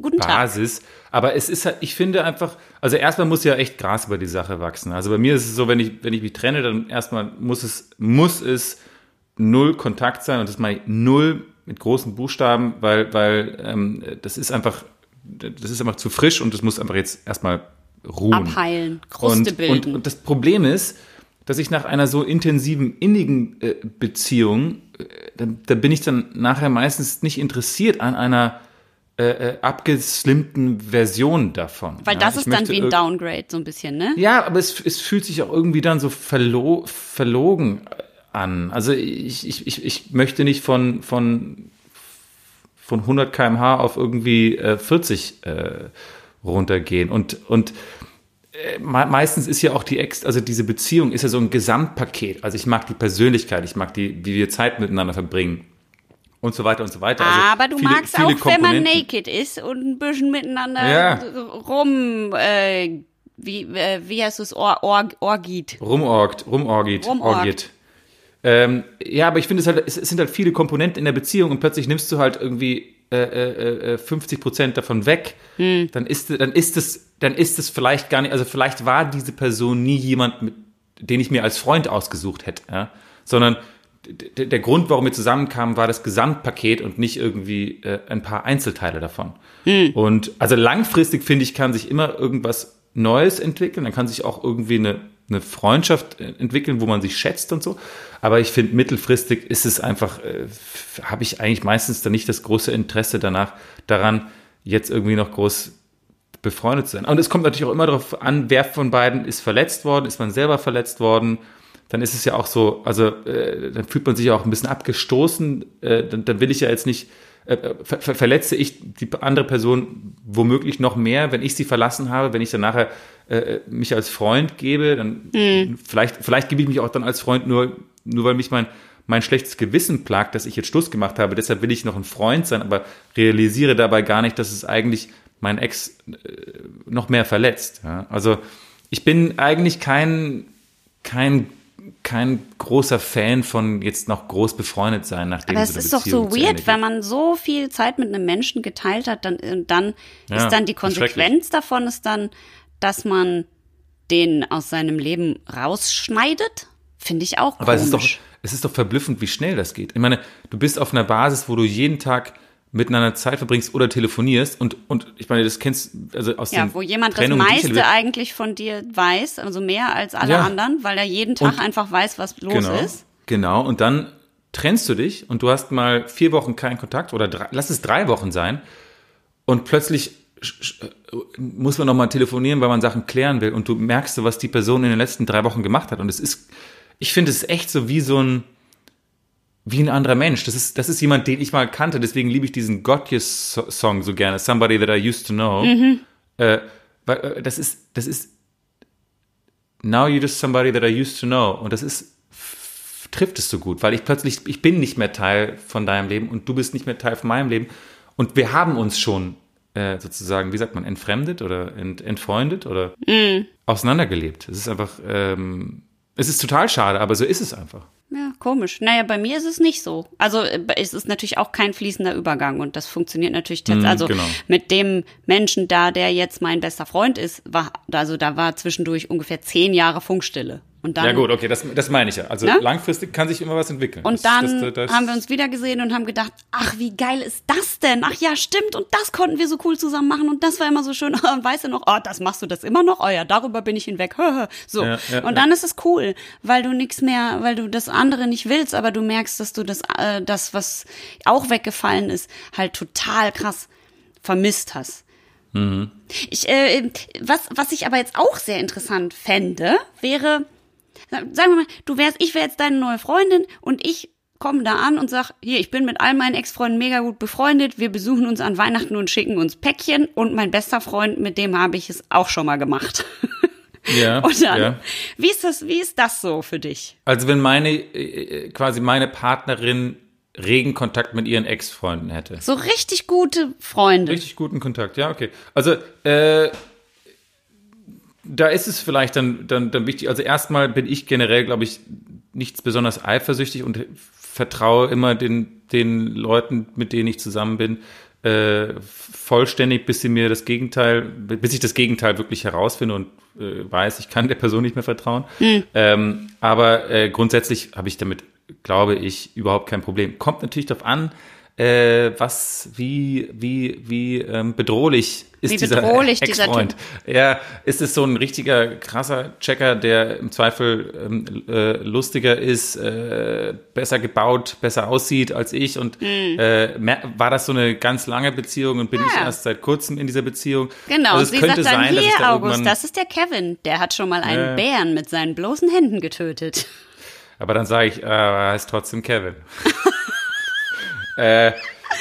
Guten Basis. Tag. Aber es ist halt, ich finde einfach, also erstmal muss ja echt Gras über die Sache wachsen. Also bei mir ist es so, wenn ich, wenn ich mich trenne, dann erstmal muss es, muss es null Kontakt sein und das ich null mit großen Buchstaben, weil, weil ähm, das ist einfach, das ist einfach zu frisch und das muss einfach jetzt erstmal ruhen. Abheilen, Kruste und, bilden. Und, und das Problem ist, dass ich nach einer so intensiven, innigen äh, Beziehung, äh, da, da bin ich dann nachher meistens nicht interessiert an einer äh, äh, abgeslimmten Version davon. Weil das ja, ist dann wie ein Downgrade, so ein bisschen, ne? Ja, aber es, es fühlt sich auch irgendwie dann so verlo verlogen an. Also ich, ich, ich, ich möchte nicht von, von, von 100 kmh auf irgendwie äh, 40 äh, runtergehen. Und, und äh, meistens ist ja auch die Ex, also diese Beziehung ist ja so ein Gesamtpaket. Also ich mag die Persönlichkeit, ich mag die, wie wir Zeit miteinander verbringen und so weiter und so weiter. Also Aber du viele, magst viele auch, wenn man naked ist und ein bisschen miteinander ja. rum, äh, wie, äh, wie heißt es, Or, Or, Orgit. Rumorgt, rumorgit, rumorgit. Ähm, ja, aber ich finde, es, halt, es sind halt viele Komponenten in der Beziehung und plötzlich nimmst du halt irgendwie äh, äh, 50 äh, Prozent davon weg, hm. dann ist dann ist es dann ist es vielleicht gar nicht, also vielleicht war diese Person nie jemand, mit, den ich mir als Freund ausgesucht hätte, ja? sondern der Grund, warum wir zusammenkamen, war das Gesamtpaket und nicht irgendwie äh, ein paar Einzelteile davon. Hm. Und also langfristig finde ich, kann sich immer irgendwas Neues entwickeln. Dann kann sich auch irgendwie eine, eine Freundschaft äh, entwickeln, wo man sich schätzt und so. Aber ich finde, mittelfristig ist es einfach, äh, habe ich eigentlich meistens dann nicht das große Interesse danach, daran, jetzt irgendwie noch groß befreundet zu sein. Und es kommt natürlich auch immer darauf an, wer von beiden ist verletzt worden, ist man selber verletzt worden dann ist es ja auch so, also äh, dann fühlt man sich ja auch ein bisschen abgestoßen, äh, dann, dann will ich ja jetzt nicht, ver ver verletze ich die andere Person womöglich noch mehr, wenn ich sie verlassen habe, wenn ich dann nachher äh, mich als Freund gebe, dann mhm. vielleicht, vielleicht gebe ich mich auch dann als Freund nur, nur weil mich mein, mein schlechtes Gewissen plagt, dass ich jetzt Schluss gemacht habe. Deshalb will ich noch ein Freund sein, aber realisiere dabei gar nicht, dass es eigentlich mein Ex äh, noch mehr verletzt. Ja? Also ich bin eigentlich kein, kein kein großer Fan von jetzt noch groß befreundet sein, nachdem Aber es ist doch so weird, wenn man so viel Zeit mit einem Menschen geteilt hat, dann, dann ja, ist dann die Konsequenz davon ist dann, dass man den aus seinem Leben rausschneidet. Finde ich auch Aber komisch. es ist doch, es ist doch verblüffend, wie schnell das geht. Ich meine, du bist auf einer Basis, wo du jeden Tag miteinander Zeit verbringst oder telefonierst und und ich meine, das kennst also aus ja, den wo jemand das meiste eigentlich von dir weiß, also mehr als alle ja. anderen, weil er jeden Tag und, einfach weiß, was los genau, ist. Genau. Und dann trennst du dich und du hast mal vier Wochen keinen Kontakt oder drei, lass es drei Wochen sein und plötzlich muss man noch mal telefonieren, weil man Sachen klären will und du merkst, was die Person in den letzten drei Wochen gemacht hat und es ist, ich finde es echt so wie so ein wie ein anderer Mensch. Das ist, das ist jemand, den ich mal kannte, deswegen liebe ich diesen Gotye-Song so gerne, Somebody That I Used to Know. Mhm. Äh, weil, äh, das ist, das ist Now you're just somebody that I used to know. Und das ist, trifft es so gut, weil ich plötzlich, ich bin nicht mehr Teil von deinem Leben und du bist nicht mehr Teil von meinem Leben. Und wir haben uns schon äh, sozusagen, wie sagt man, entfremdet oder ent, entfreundet oder mm. auseinandergelebt. Es ist einfach, ähm, es ist total schade, aber so ist es einfach. Ja, komisch. Naja, bei mir ist es nicht so. Also äh, es ist natürlich auch kein fließender Übergang und das funktioniert natürlich tatsächlich. Mm, also genau. mit dem Menschen da, der jetzt mein bester Freund ist, war, also da war zwischendurch ungefähr zehn Jahre Funkstille. Und dann, ja gut, okay, das, das meine ich ja. Also ne? langfristig kann sich immer was entwickeln. Und das, dann das, das, haben wir uns wieder gesehen und haben gedacht, ach, wie geil ist das denn? Ach ja, stimmt, und das konnten wir so cool zusammen machen und das war immer so schön. Und weißt du noch, oh, das machst du das immer noch? Oh ja, darüber bin ich hinweg. so. Ja, ja, und dann ja. ist es cool, weil du nichts mehr, weil du das andere nicht willst, aber du merkst, dass du das, äh, das, was auch weggefallen ist, halt total krass vermisst hast. Mhm. Ich, äh, was, was ich aber jetzt auch sehr interessant fände, wäre, Sagen wir mal, du wärst, ich wäre jetzt deine neue Freundin und ich komme da an und sag, hier, ich bin mit all meinen Ex-Freunden mega gut befreundet, wir besuchen uns an Weihnachten und schicken uns Päckchen und mein bester Freund, mit dem habe ich es auch schon mal gemacht. Ja. und dann, ja. wie ist das, wie ist das so für dich? Also wenn meine, äh, quasi meine Partnerin regen Kontakt mit ihren Ex-Freunden hätte. So richtig gute Freunde. Richtig guten Kontakt, ja, okay. Also, äh, da ist es vielleicht dann, dann, dann wichtig. Also erstmal bin ich generell, glaube ich, nichts besonders eifersüchtig und vertraue immer den, den Leuten, mit denen ich zusammen bin, äh, vollständig, bis sie mir das Gegenteil, bis ich das Gegenteil wirklich herausfinde und äh, weiß, ich kann der Person nicht mehr vertrauen. Mhm. Ähm, aber äh, grundsätzlich habe ich damit, glaube ich, überhaupt kein Problem. Kommt natürlich darauf an, äh, was, wie, wie, wie ähm, bedrohlich ist wie dieser bedrohlich Ex-Freund. Ja, ist es so ein richtiger krasser Checker, der im Zweifel ähm, äh, lustiger ist, äh, besser gebaut, besser aussieht als ich und mm. äh, war das so eine ganz lange Beziehung und bin ja. ich erst seit kurzem in dieser Beziehung? Genau, also es sie könnte sagt dann, sein, hier da August, das ist der Kevin, der hat schon mal einen Bären mit seinen bloßen Händen getötet. Aber dann sage ich, äh, er heißt trotzdem Kevin. Äh,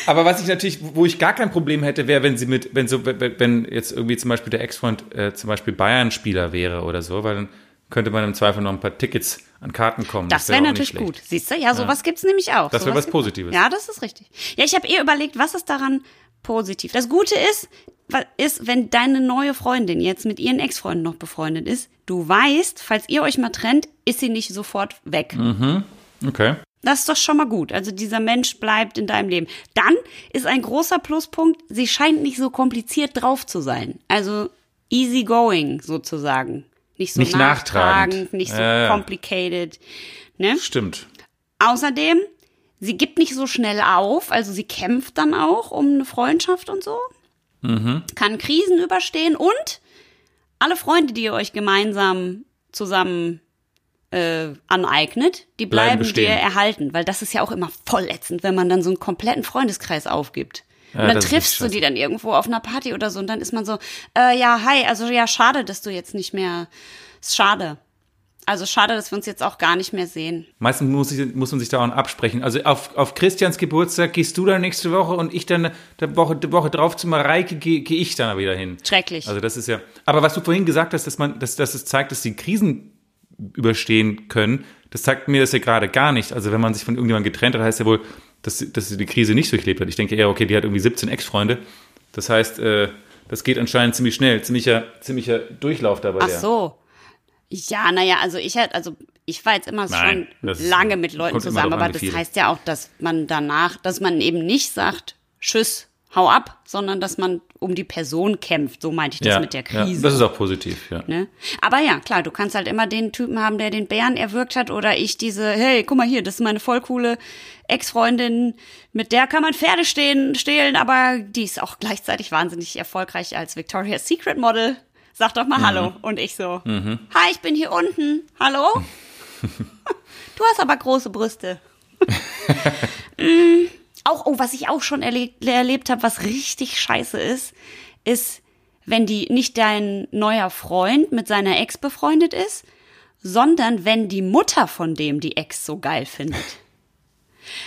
aber was ich natürlich, wo ich gar kein Problem hätte, wäre, wenn sie mit, wenn so, wenn jetzt irgendwie zum Beispiel der Ex-Freund äh, zum Beispiel Bayern-Spieler wäre oder so, weil dann könnte man im Zweifel noch ein paar Tickets an Karten kommen. Das, das wäre wär natürlich gut. Siehst du? Ja, sowas ja. gibt's nämlich auch. Das wäre was Positives. Ja, das ist richtig. Ja, ich habe eh überlegt, was ist daran positiv? Das Gute ist, ist, wenn deine neue Freundin jetzt mit ihren Ex-Freunden noch befreundet ist, du weißt, falls ihr euch mal trennt, ist sie nicht sofort weg. Mhm. Okay. Das ist doch schon mal gut. Also dieser Mensch bleibt in deinem Leben. Dann ist ein großer Pluspunkt, sie scheint nicht so kompliziert drauf zu sein. Also easy going sozusagen. Nicht so nicht nachtragend, nicht so äh, complicated. Ne? Stimmt. Außerdem, sie gibt nicht so schnell auf, also sie kämpft dann auch um eine Freundschaft und so. Mhm. Kann Krisen überstehen und alle Freunde, die ihr euch gemeinsam zusammen äh, aneignet, die bleiben, bleiben dir erhalten, weil das ist ja auch immer voll ätzend, wenn man dann so einen kompletten Freundeskreis aufgibt. Ja, und dann triffst du die dann irgendwo auf einer Party oder so und dann ist man so, äh, ja, hi, also ja, schade, dass du jetzt nicht mehr, ist schade. Also schade, dass wir uns jetzt auch gar nicht mehr sehen. Meistens muss, ich, muss man sich da auch absprechen. Also auf, auf Christians Geburtstag gehst du dann nächste Woche und ich dann der Woche, die Woche drauf zu Mareike gehe geh ich dann wieder hin. Schrecklich. Also das ist ja. Aber was du vorhin gesagt hast, dass man, dass, dass es zeigt, dass die Krisen überstehen können, das zeigt mir das ja gerade gar nicht. Also wenn man sich von irgendjemandem getrennt hat, heißt ja wohl, dass, dass sie die Krise nicht durchlebt hat. Ich denke eher, okay, die hat irgendwie 17 Ex-Freunde. Das heißt, äh, das geht anscheinend ziemlich schnell, ziemlicher, ziemlicher Durchlauf dabei. Ach so. Ja, naja, also ich halt, also ich war jetzt immer Nein, schon lange mit Leuten zusammen, aber das heißt ja auch, dass man danach, dass man eben nicht sagt, tschüss, hau ab, sondern dass man um die Person kämpft. So meinte ich das Ja, mit der ja, Krise. das ist auch positiv, ja. Ne? Aber ja, klar, du kannst halt immer den Typen haben, der den Bären erwürgt hat oder ich diese, hey, guck mal hier, das ist meine voll coole Ex-Freundin, mit der kann man Pferde stehen, stehlen, aber die ist auch gleichzeitig wahnsinnig erfolgreich als Victoria's Secret Model. Sag doch mal Mhm. Hallo. Und ich so, hi, ich bin hier unten. Hallo? du hast aber große Brüste. Mm, auch, oh, was ich auch schon erlebt, erlebt habe, was richtig scheiße ist, ist, wenn die nicht dein neuer Freund mit seiner Ex befreundet ist, sondern wenn die Mutter von dem die Ex so geil findet.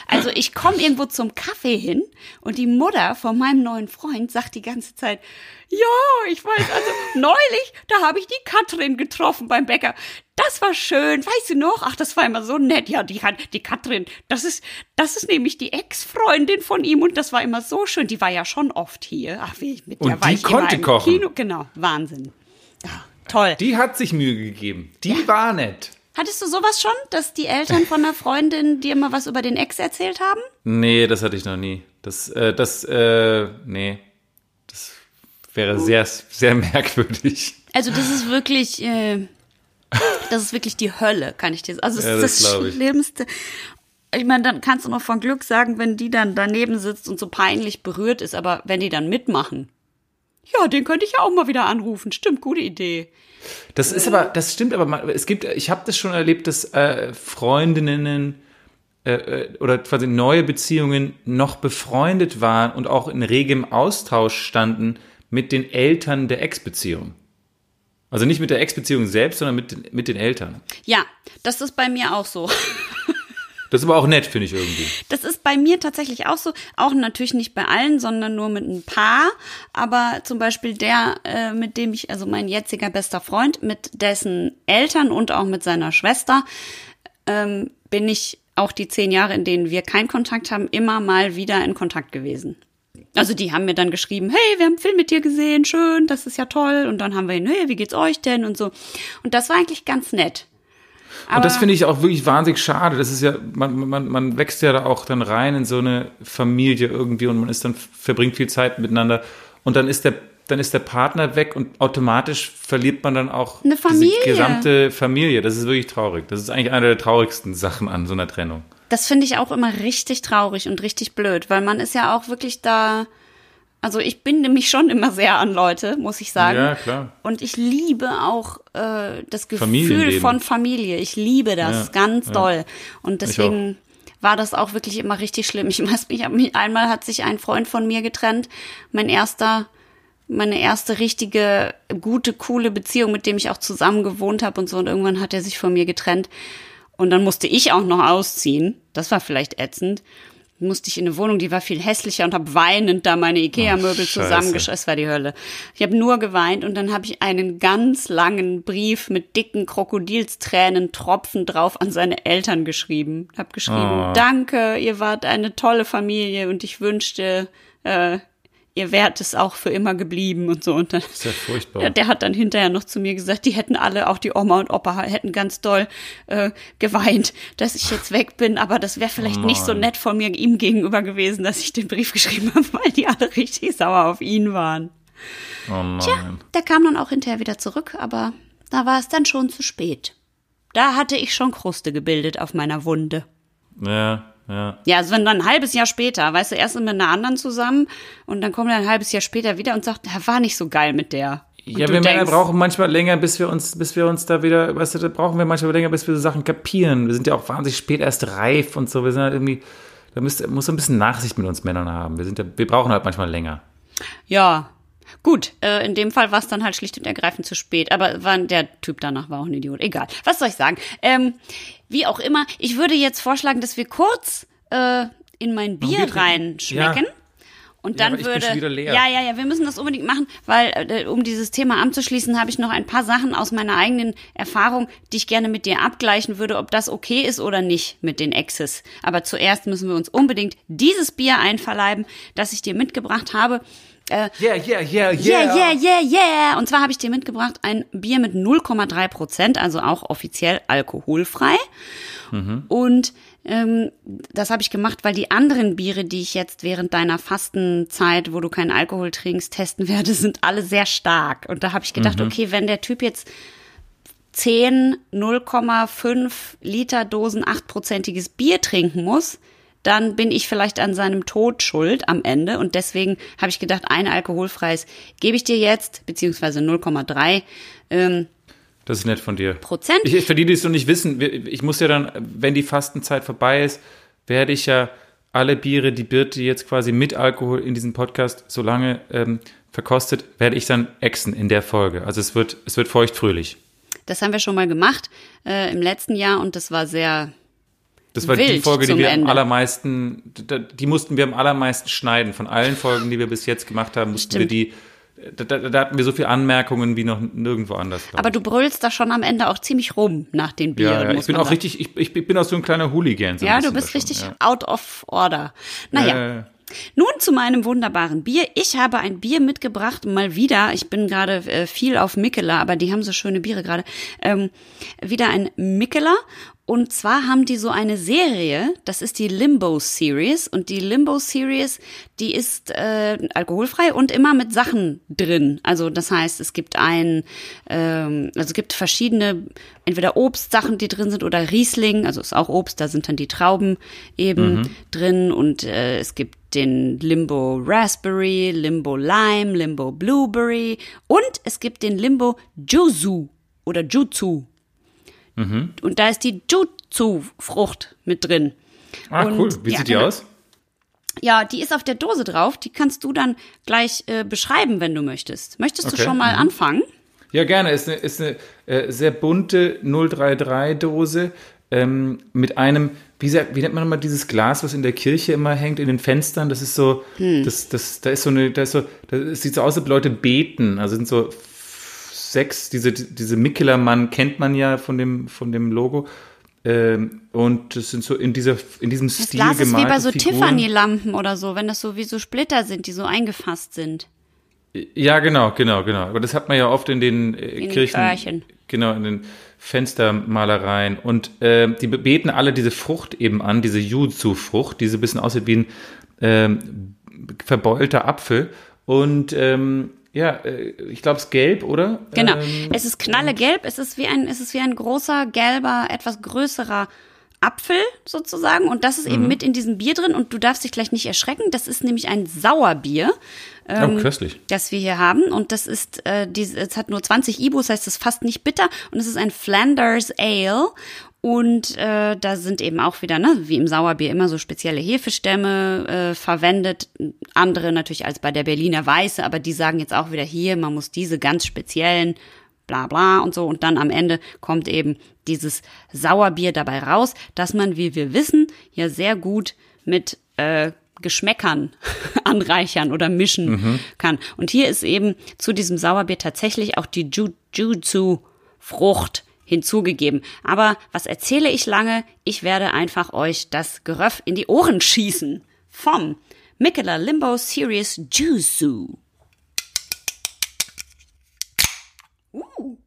Also ich komme irgendwo zum Kaffee hin und die Mutter von meinem neuen Freund sagt die ganze Zeit, ja, ich weiß, also neulich, da habe ich die Katrin getroffen beim Bäcker. Das war schön, weißt du noch? Ach, das war immer so nett. Ja, die hat die Katrin, das ist das ist nämlich die Ex-Freundin von ihm und das war immer so schön. Die war ja schon oft hier. Ach, wie ich mit Und der war die ich konnte kochen. Kino. Genau, Wahnsinn. Ja, toll. Die hat sich Mühe gegeben. Die war nett. Hattest du sowas schon, dass die Eltern von einer Freundin dir mal was über den Ex erzählt haben? Nee, das hatte ich noch nie. Das, äh, das, äh, nee. Das wäre sehr, sehr merkwürdig. Also das ist wirklich, äh, das ist wirklich die Hölle, kann ich dir sagen. Also es Ja, ist das das. Schlimmste. Ich meine, dann kannst du noch von Glück sagen, wenn die dann daneben sitzt und so peinlich berührt ist, aber wenn die dann mitmachen, ja, den könnte ich ja auch mal wieder anrufen. Stimmt, gute Idee. Das ist aber, das stimmt aber, mal- es gibt, ich habe das schon erlebt, dass äh, Freundinnen äh, äh, oder quasi neue Beziehungen noch befreundet waren und auch in regem Austausch standen mit den Eltern der Ex-Beziehung. Also nicht mit der Ex-Beziehung selbst, sondern mit, den- mit den Eltern. Ja, das ist bei mir auch so. Das ist aber auch nett, finde ich irgendwie. Das ist bei mir tatsächlich auch so. Auch natürlich nicht bei allen, sondern nur mit ein paar. Aber zum Beispiel der, äh, mit dem ich, also mein jetziger bester Freund, mit dessen Eltern und auch mit seiner Schwester, ähm, bin ich auch die zehn Jahre, in denen wir keinen Kontakt haben, immer mal wieder in Kontakt gewesen. Also die haben mir dann geschrieben, hey, wir haben einen Film mit dir gesehen, schön, das ist ja toll. Und dann haben wir ihn, hey, wie geht's euch denn und so. Und das war eigentlich ganz nett. Aber Und das finde ich auch wirklich wahnsinnig schade. Das ist ja, man, man, man wächst ja da auch dann rein in so eine Familie irgendwie und man ist dann, verbringt viel Zeit miteinander. Und dann ist der, dann ist der Partner weg und automatisch verliert man dann auch Eine Familie. diese gesamte Familie. Das ist wirklich traurig. Das ist eigentlich eine der traurigsten Sachen an so einer Trennung. Das finde ich auch immer richtig traurig und richtig blöd, weil man ist ja auch wirklich da. Also ich binde mich schon immer sehr an Leute, muss ich sagen. Ja, klar. Und ich liebe auch äh, das Gefühl von Familie. Ich liebe das Ja, ganz ja. doll. Und deswegen war das auch wirklich immer richtig schlimm. Ich weiß, ich hab mich einmal hat sich ein Freund von mir getrennt. Mein erster, meine erste richtige gute, coole Beziehung, mit dem ich auch zusammen gewohnt habe und so. Und irgendwann hat er sich von mir getrennt. Und dann musste ich auch noch ausziehen. Das war vielleicht ätzend. Musste ich in eine Wohnung, die war viel hässlicher und habe weinend da meine Ikea-Möbel zusammengeschrieben. Es war die Hölle. Ich habe nur geweint und dann habe ich einen ganz langen Brief mit dicken Krokodilstränen, Tropfen drauf an seine Eltern geschrieben. Hab geschrieben, Oh. danke, ihr wart eine tolle Familie und ich wünschte, äh, ihr wärt es auch für immer geblieben und so. Und dann, Das ist ja furchtbar. der, der hat dann hinterher noch zu mir gesagt, die hätten alle, auch die Oma und Opa, hätten ganz doll äh, geweint, dass ich jetzt weg bin. Aber das wäre vielleicht Oh nicht so Mann. nett von mir ihm gegenüber gewesen, dass ich den Brief geschrieben habe, weil die alle richtig sauer auf ihn waren. oh nein. Tja, der kam dann auch hinterher wieder zurück, aber da war es dann schon zu spät. Da hatte ich schon Kruste gebildet auf meiner Wunde. Ja, ja. Ja, also wenn dann ein halbes Jahr später, weißt du, erst mit einer anderen zusammen und dann kommt er ein halbes Jahr später wieder und sagt, er war nicht so geil mit der. Und Ja, wir Männer denkst, brauchen manchmal länger, bis wir uns, bis wir uns da wieder, weißt du, da brauchen wir manchmal länger, bis wir so Sachen kapieren. Wir sind ja auch wahnsinnig spät erst reif und so. Wir sind halt irgendwie, da müsst, muss so ein bisschen Nachsicht mit uns Männern haben. Wir sind ja, wir brauchen halt manchmal länger. Ja. Gut, äh, in dem Fall war es dann halt schlicht und ergreifend zu spät. Aber war, der Typ danach war auch ein Idiot. Egal. Was soll ich sagen? Ähm, wie auch immer, ich würde jetzt vorschlagen, dass wir kurz äh, in mein Bier, trinken? reinschmecken. Ja. Und Ja, dann bin würde. Ja, ja, ja, wir müssen das unbedingt machen, weil, äh, um dieses Thema abzuschließen, habe ich noch ein paar Sachen aus meiner eigenen Erfahrung, die ich gerne mit dir abgleichen würde, ob das okay ist oder nicht mit den Exes. Aber zuerst müssen wir uns unbedingt dieses Bier einverleiben, das ich dir mitgebracht habe. Äh, Yeah, yeah, yeah, Yeah, yeah, yeah, yeah. Und zwar habe ich dir mitgebracht ein Bier mit 0,3 Prozent, also auch offiziell alkoholfrei. Und ähm, das habe ich gemacht, weil die anderen Biere, die ich jetzt während deiner Fastenzeit, wo du keinen Alkohol trinkst, testen werde, sind alle sehr stark. Und da habe ich gedacht, okay, wenn der Typ jetzt 10, 0,5 Liter Dosen 8-prozentiges Bier trinken muss, dann bin ich vielleicht an seinem Tod schuld am Ende. Und deswegen habe ich gedacht, ein alkoholfreies gebe ich dir jetzt, beziehungsweise 0,3 ähm, Das ist nett von dir. Prozent. Ich, für die, die es noch nicht wissen, ich muss ja dann, wenn die Fastenzeit vorbei ist, werde ich ja alle Biere, die Birte jetzt quasi mit Alkohol in diesem Podcast so lange ähm, verkostet, werde ich dann exen in der Folge. Also es wird, es wird feuchtfröhlich. Das haben wir schon mal gemacht äh, im letzten Jahr und das war sehr. Das war die Wild Folge, die wir am Ende. allermeisten, die- die mussten wir am allermeisten schneiden. Von allen Folgen, die wir bis jetzt gemacht haben, mussten Stimmt. wir die, da, da, da hatten wir so viele Anmerkungen wie noch nirgendwo anders. Aber du brüllst da schon am Ende auch ziemlich rum nach den Bieren. ja, ja, ich bin auch sagen. richtig, ich, ich bin auch so ein kleiner Hooligan. So ein Ja, du bist richtig ja. out of order. Naja. Äh, Nun zu meinem wunderbaren Bier. Ich habe ein Bier mitgebracht, mal wieder. Ich bin gerade äh, viel auf Mikkeler, aber die haben so schöne Biere gerade. Ähm, wieder ein Mikkeler. Und zwar haben die so eine Serie, das ist die Limbo Series. Und die Limbo Series, die ist äh, alkoholfrei und immer mit Sachen drin. Also das heißt, es gibt ein, ähm, also es gibt verschiedene, entweder Obstsachen, die drin sind oder Riesling, also ist auch Obst, da sind dann die Trauben eben drin und äh, es gibt den Limbo Raspberry, Limbo Lime, Limbo Blueberry und es gibt den Limbo Juzu oder Jutsu. Und da ist die Jutsu-Frucht mit drin. ah, Und- cool. Wie ja, sieht die genau. aus? Ja, die ist auf der Dose drauf. Die kannst du dann gleich äh, beschreiben, wenn du möchtest. Möchtest du Okay, schon mal mhm. anfangen? Ja, gerne. Ist eine, ist eine äh, sehr bunte 033-Dose ähm, mit einem, wie, sagt, wie nennt man nochmal dieses Glas, was in der Kirche immer hängt, in den Fenstern? Das ist so, Hm. das, das, da ist so eine, da ist so, das sieht so aus, als ob Leute beten. Also sind so sechs, diese, diese Mikkeler-Mann kennt man ja von dem, von dem Logo. Ähm, und das sind so in dieser, in diesem Das Stil Glas ist wie bei gemalte so. Tiffany-Lampen oder so, wenn das so wie so Splitter sind, die so eingefasst sind. Ja, genau, genau, genau. Aber das hat man ja oft in den äh, den Kirchen. Kirchen. Genau, in den Fenstermalereien. Und äh, die beten alle diese Frucht eben an, diese Yuzu-Frucht, die so ein bisschen aussieht wie ein ähm, verbeulter Apfel. Und ähm, ja, äh, ich glaube, es ist gelb, oder? Genau. Ähm, es ist knallegelb. Es ist wie ein, es ist wie ein großer, gelber, etwas größerer Apfel sozusagen. Und das ist Mhm. eben mit in diesem Bier drin. Und du darfst dich gleich nicht erschrecken. Das ist nämlich ein Sauerbier. Ähm, oh, köstlich. das wir hier haben. Und das ist, äh, es hat nur 20 IBU, das heißt, es ist fast nicht bitter. Und es ist ein Flanders Ale. Und äh, da sind eben auch wieder, ne, wie im Sauerbier, immer so spezielle Hefestämme äh, verwendet. Andere natürlich als bei der Berliner Weiße, aber die sagen jetzt auch wieder hier, man muss diese ganz speziellen bla bla und so. Und dann am Ende kommt eben dieses Sauerbier dabei raus, dass man, wie wir wissen, ja sehr gut mit äh, Geschmäckern anreichern oder mischen kann. Und hier ist eben zu diesem Sauerbier tatsächlich auch die Jutsu-Frucht hinzugegeben. Aber was erzähle ich lange? Ich werde einfach euch das Geröff in die Ohren schießen. Vom Mikkeler Limbo Series Jutsu. Uh.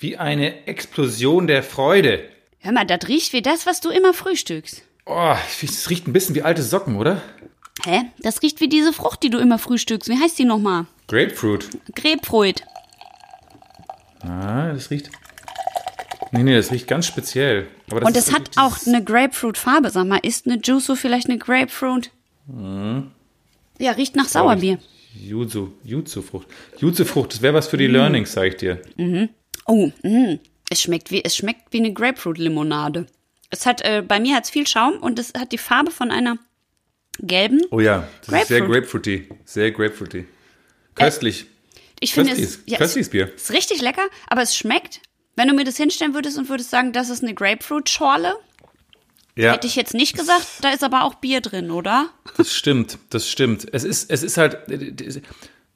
Wie eine Explosion der Freude. Hör mal, das riecht wie das, was du immer frühstückst. Oh, es riecht ein bisschen wie alte Socken, oder? Hä? Das riecht wie diese Frucht, die du immer frühstückst. Wie heißt die nochmal? Grapefruit. Grapefruit. Ah, das riecht. Nee, nee, das riecht ganz speziell. Aber das Und es hat auch eine Grapefruit-Farbe. Sag mal, ist eine Juice vielleicht eine Grapefruit? Ja, riecht nach Sauerbier. Jutsu, Jutsu-Frucht. Jutsu-Frucht, das wäre was für die Learnings, sag ich dir. Oh, mh. Es schmeckt wie es schmeckt wie eine Grapefruit-Limonade. Es hat äh, bei mir hat's viel Schaum und es hat die Farbe von einer gelben. Oh ja, das ist sehr Grapefruit. grapefruity. Sehr grapefruity. Köstlich. Ich finde es, Köstliches, ja, köstliches Bier. es ist richtig lecker, aber es schmeckt. Wenn du mir das hinstellen würdest und würdest sagen, das ist eine Grapefruit-Schorle, Ja, hätte ich jetzt nicht gesagt, da ist aber auch Bier drin, oder? das stimmt, das stimmt. Es ist, es ist halt,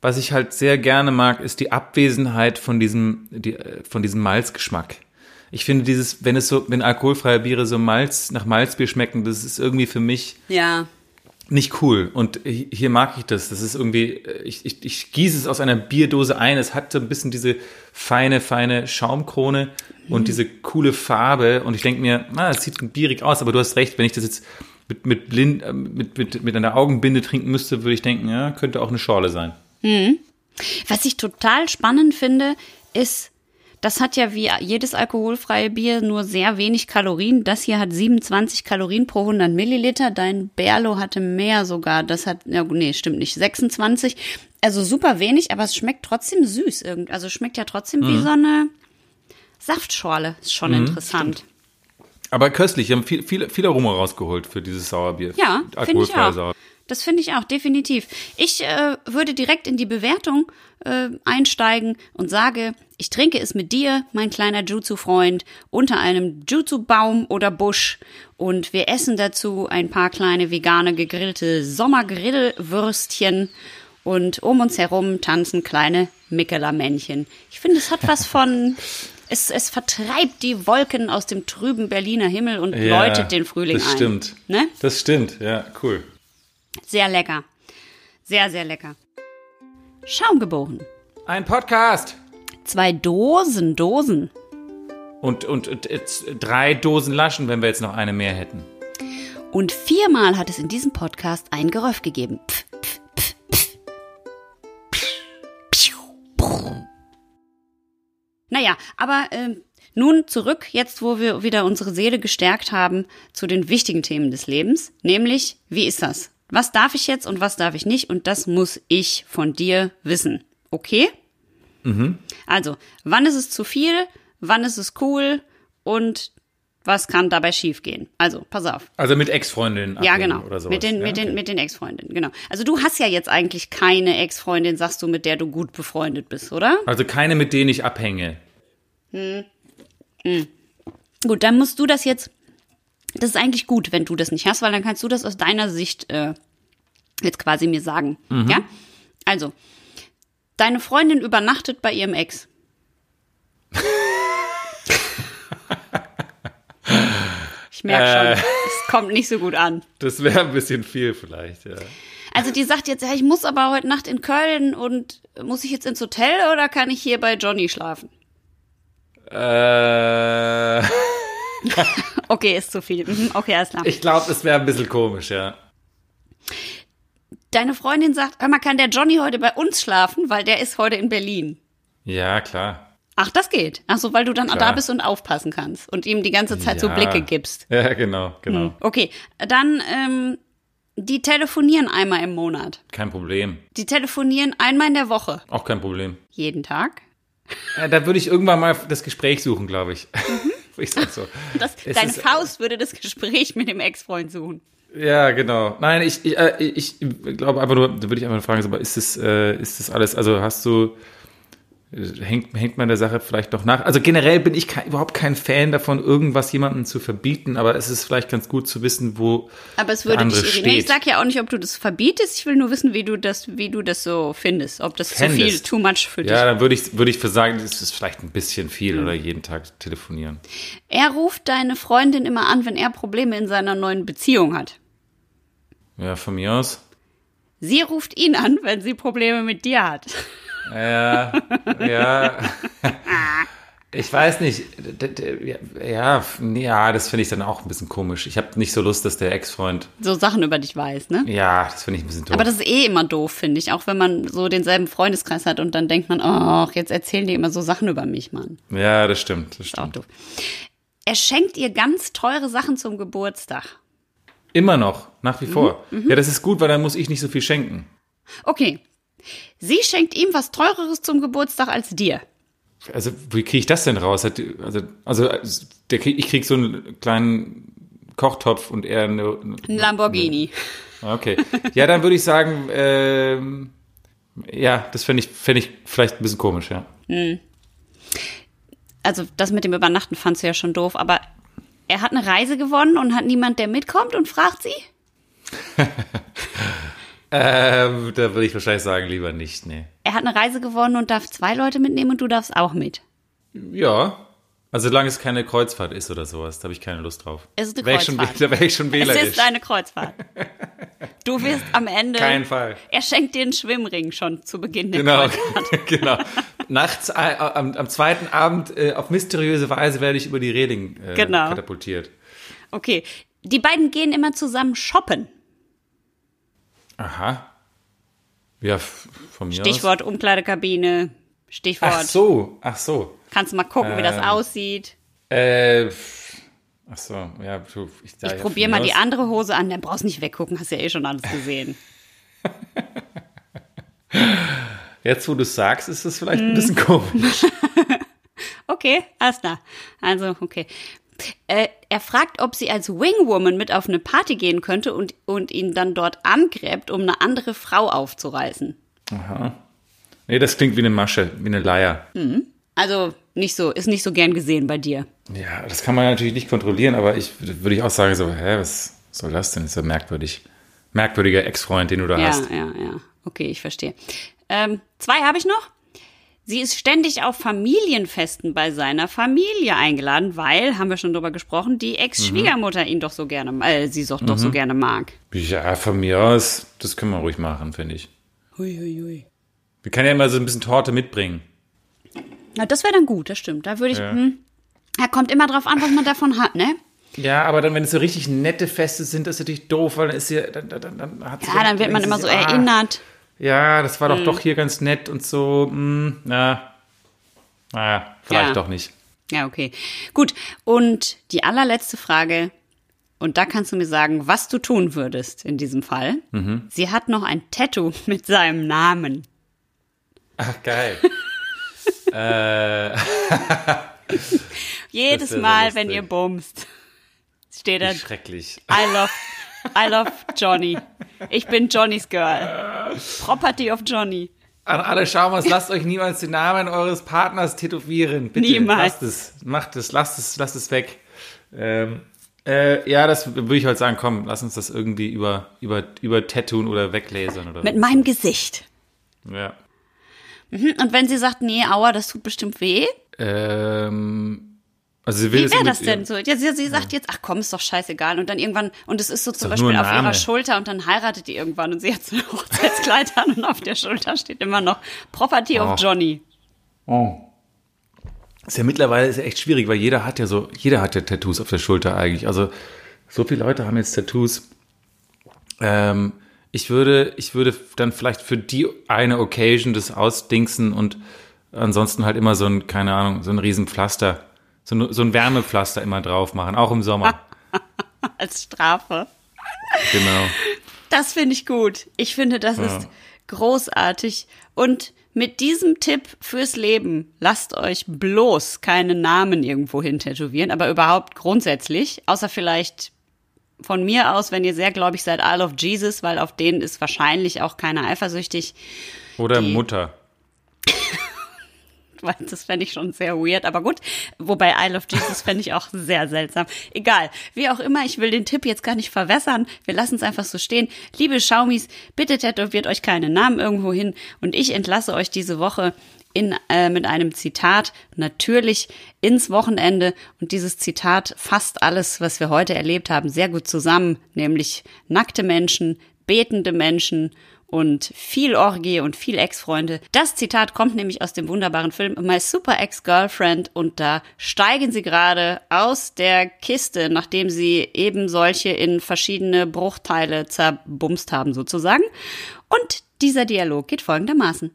was ich halt sehr gerne mag, ist die Abwesenheit von diesem, die, äh, von diesem Malzgeschmack. Ich finde dieses, wenn es so, wenn alkoholfreie Biere so Malz, nach Malzbier schmecken, das ist irgendwie für mich Ja. nicht cool. Und hi- hier mag ich das. Das ist irgendwie, äh, ich, ich, ich gieße es aus einer Bierdose ein. Es hat so ein bisschen diese feine, feine Schaumkrone und diese coole Farbe. Und ich denke mir, ah, es sieht bierig aus, aber du hast recht, wenn ich das jetzt mit, mit, blind, äh, mit, mit, mit einer Augenbinde trinken müsste, würde ich denken, ja, könnte auch eine Schorle sein. Was ich total spannend finde, ist, das hat ja wie jedes alkoholfreie Bier nur sehr wenig Kalorien. Das hier hat 27 Kalorien pro 100 Milliliter. Dein Berlo hatte mehr sogar. Das hat, ja, nee, stimmt nicht, 26. Also super wenig, aber es schmeckt trotzdem süß. Irgend, also schmeckt ja trotzdem wie so eine Saftschorle. Ist schon interessant. Aber köstlich, wir haben viel, viel, viel Aroma rausgeholt für dieses Sauerbier. Ja, finde ich auch. Sauer. Das finde ich auch, definitiv. Ich äh, würde direkt in die Bewertung äh, einsteigen und sage, ich trinke es mit dir, mein kleiner Jutsu-Freund, unter einem Jutsu-Baum oder Busch und wir essen dazu ein paar kleine vegane gegrillte Sommergrillwürstchen und um uns herum tanzen kleine Mickeler-Männchen. Ich finde, es hat was von... Es, es vertreibt die Wolken aus dem trüben Berliner Himmel und Ja, läutet den Frühling das ein. stimmt. Ne? Das stimmt, ja, cool. Sehr lecker. Sehr, sehr lecker. Schaumgeboren. Ein Podcast. Zwei Dosen, Dosen. Und, und, und drei Dosen Laschen, wenn wir jetzt noch eine mehr hätten. Und viermal hat es in diesem Podcast ein Geröff gegeben. Pf, Naja, aber ähm, nun zurück, jetzt wo wir wieder unsere Seele gestärkt haben, zu den wichtigen Themen des Lebens, nämlich, wie ist das? Was darf ich jetzt und was darf ich nicht? Und das muss ich von dir wissen. Okay? Also, wann ist es zu viel? Wann ist es cool? Und was kann dabei schiefgehen? Also, pass auf. Also mit Ex-Freundinnen Ja, genau. oder sowas. mit den, ja, mit den, okay. mit den Ex-Freundinnen, genau. Also du hast ja jetzt eigentlich keine Ex-Freundin, sagst du, mit der du gut befreundet bist, oder? Also keine, mit denen ich abhänge. Gut, dann musst du das jetzt. Das ist eigentlich gut, wenn du das nicht hast, weil dann kannst du das aus deiner Sicht äh, jetzt quasi mir sagen. Ja? Also, deine Freundin übernachtet bei ihrem Ex. Ich merke schon, es kommt nicht so gut an. Das wäre ein bisschen viel vielleicht, ja. Also die sagt jetzt, ja, ich muss aber heute Nacht in Köln und muss ich jetzt ins Hotel oder kann ich hier bei Johnny schlafen? Äh, Okay, ist zu viel. Mhm, Okay, alles klar. ich glaube, das wäre ein bisschen komisch, ja. Deine Freundin sagt, hör mal, kann der Johnny heute bei uns schlafen, weil der ist heute in Berlin. Ja, klar. Ach, das geht. Ach so, weil du dann Klar. da bist und aufpassen kannst und ihm die ganze Zeit so Ja. Blicke gibst. Ja, genau, genau. Okay, dann ähm, die telefonieren einmal im Monat. Kein Problem. Die telefonieren einmal in der Woche. Auch kein Problem. Jeden Tag. Äh, da würde ich irgendwann mal das Gespräch suchen, glaube ich. ich sag so. Das, deine ist- Faust würde das Gespräch mit dem Ex-Freund suchen. Ja, genau. Nein, ich, ich, äh, ich glaube einfach nur, da würde ich einfach nur fragen, so, aber ist das, äh, ist das alles, also hast du, äh, hängt, hängt man der Sache vielleicht noch nach? Also generell bin ich kein, überhaupt kein Fan davon, irgendwas jemandem zu verbieten, aber es ist vielleicht ganz gut zu wissen, wo Aber es würde dich irritieren. Ich steht. sag ja auch nicht, ob du das verbietest. Ich will nur wissen, wie du das, wie du das so findest. Ob das zu viel, too much für dich. Ja, dann würde ich, würde ich sagen, das ist vielleicht ein bisschen viel oder jeden Tag telefonieren. Er ruft deine Freundin immer an, wenn er Probleme in seiner neuen Beziehung hat. Ja, von mir aus. Sie ruft ihn an, wenn sie Probleme mit dir hat. Ja, ja. Ich weiß nicht. Ja, ja, das finde ich dann auch ein bisschen komisch. Ich habe nicht so Lust, dass der Ex-Freund. So Sachen über dich weiß, ne? Ja, das finde ich ein bisschen doof. Aber das ist eh immer doof, finde ich. Auch wenn man so denselben Freundeskreis hat und dann denkt man, ach, jetzt erzählen die immer so Sachen über mich, Mann. ja, das stimmt. Das Ist auch stimmt. doof. Er schenkt ihr ganz teure Sachen zum Geburtstag. Immer noch, nach wie vor. Mhm, Ja, das ist gut, weil dann muss ich nicht so viel schenken. Okay. Sie schenkt ihm was Teureres zum Geburtstag als dir. Also, wie kriege ich das denn raus? Also, also der ich krieg so einen kleinen Kochtopf und er eine, Ein Lamborghini. Okay. Ja, dann würde ich sagen, ähm, ja, das fände ich, fänd ich vielleicht ein bisschen komisch, ja. Also das mit dem Übernachten fandst du ja schon doof, aber er hat eine Reise gewonnen und hat niemand, der mitkommt und fragt sie? Ähm, da würde ich wahrscheinlich sagen, lieber nicht, nee. Er hat eine Reise gewonnen und darf zwei Leute mitnehmen und du darfst auch mit. Ja. Also solange es keine Kreuzfahrt ist oder sowas, da habe ich keine Lust drauf. Es ist eine Wär ich schon, Kreuzfahrt. da wäre ich schon Es wählerisch. ist eine Kreuzfahrt. Du wirst am Ende. Kein Fall. Er schenkt dir einen Schwimmring schon zu Beginn der Genau, Kreuzfahrt. genau. Nachts, äh, am, am zweiten Abend, äh, auf mysteriöse Weise werde ich über die Reling äh, Genau. katapultiert. Okay. Die beiden gehen immer zusammen shoppen. Aha. Ja, von mir Stichwort Umkleidekabine. aus. Stichwort. Ach so, ach so. Kannst du mal gucken, wie das Ähm, aussieht. Äh, ach so, ja. du, Ich, Ich probiere mal die andere Hose an. Dann brauchst nicht weggucken, hast ja eh schon alles gesehen. Jetzt, wo du es sagst, ist es vielleicht Hm. ein bisschen komisch. Okay, alles klar. Also, okay. Äh, er fragt, ob sie als Wingwoman mit auf eine Party gehen könnte und, und ihn dann dort angräbt, um eine andere Frau aufzureißen. Nee, das klingt wie eine Masche, wie eine Leier. Also nicht so, ist nicht so gern gesehen bei dir. Ja, das kann man natürlich nicht kontrollieren, aber ich würde ich auch sagen, so, hä, was soll das denn? ist ja merkwürdig. Merkwürdiger Ex-Freund, den du da Ja, hast. ja, ja. Okay, ich verstehe. Ähm, zwei habe ich noch. Sie ist ständig auf Familienfesten bei seiner Familie eingeladen, weil, haben wir schon drüber gesprochen, die Ex-Schwiegermutter ihn doch so gerne, äh, sie doch, doch so gerne mag. Ja, von mir aus, das können wir ruhig machen, finde ich. Hui, hui, hui. Wir können ja immer so ein bisschen Torte mitbringen. Na, das wäre dann gut, das stimmt. Da würde ich, Ja. hm, ja, kommt immer drauf an, was man davon hat, ne? Ja, aber dann, wenn es so richtig nette Feste sind, das ist natürlich doof, weil dann ist ja, dann, dann, dann, dann hat sie Ja, dann wird man immer so ah, erinnert. Ja, das war doch doch hier ganz nett und so, hm, na, naja, vielleicht Ja. doch nicht. Ja, okay. Gut. Und die allerletzte Frage. Und da kannst du mir sagen, was du tun würdest in diesem Fall. Mhm. Sie hat noch ein Tattoo mit seinem Namen. Ach, geil. äh, Jedes Mal, lustig. wenn ihr bumst, steht da, schrecklich. I love, I love Johnny. Ich bin Johnnys Girl. Property of Johnny. An alle Schaumers, lasst euch niemals den Namen eures Partners tätowieren. Bitte, Niemals. lasst es. Macht es, lasst es, lasst es weg. Ähm, äh, ja, das würde ich heute sagen, komm, lass uns das irgendwie über, über, über Tattooen oder weglasern oder Mit meinem Gesicht. Ja. Hm, Und wenn sie sagt, nee, aua, das tut bestimmt weh, Ähm, also sie will Wie wäre das denn so? Ja, sie, sie sagt jetzt, ach komm, ist doch scheißegal. Und dann irgendwann, und es ist so zum nur Beispiel auf ihrer. Schulter und dann heiratet die irgendwann und sie hat so ein Hochzeitskleid an und auf der Schulter steht immer noch Property Oh. of Johnny. Oh. Ist ja mittlerweile ist ja echt schwierig, weil jeder hat ja so, jeder hat ja Tattoos auf der Schulter eigentlich. Also so viele Leute haben jetzt Tattoos. Ähm, ich würde, ich würde dann vielleicht für die eine Occasion das ausdingsen und ansonsten halt immer so ein, keine Ahnung, so ein Riesenpflaster, so ein, so ein Wärmepflaster immer drauf machen, auch im Sommer. Als Strafe. genau. Das finde ich gut. Ich finde, das ist großartig. Und mit diesem Tipp fürs Leben, lasst euch bloß keine Namen irgendwo hin tätowieren, aber überhaupt grundsätzlich, außer vielleicht von mir aus, wenn ihr sehr gläubig seid, I love Jesus, weil auf denen ist wahrscheinlich auch keiner eifersüchtig. Oder Mutter. Weil Das fände ich schon sehr weird, aber gut. Wobei I Love Jesus fände ich auch sehr seltsam. Egal, wie auch immer, ich will den Tipp jetzt gar nicht verwässern. Wir lassen es einfach so stehen. Liebe Schaumis, bitte tätowiert euch keine Namen irgendwo hin. Und ich entlasse euch diese Woche in, äh, mit einem Zitat, natürlich ins Wochenende. Und dieses Zitat fasst alles, was wir heute erlebt haben, sehr gut zusammen. Nämlich nackte Menschen, betende Menschen und viel Orgie und viel Ex-Freunde. Das Zitat kommt nämlich aus dem wunderbaren Film My Super Ex-Girlfriend und da steigen sie gerade aus der Kiste, nachdem sie eben solche in verschiedene Bruchteile zerbumst haben sozusagen. Und dieser Dialog geht folgendermaßen.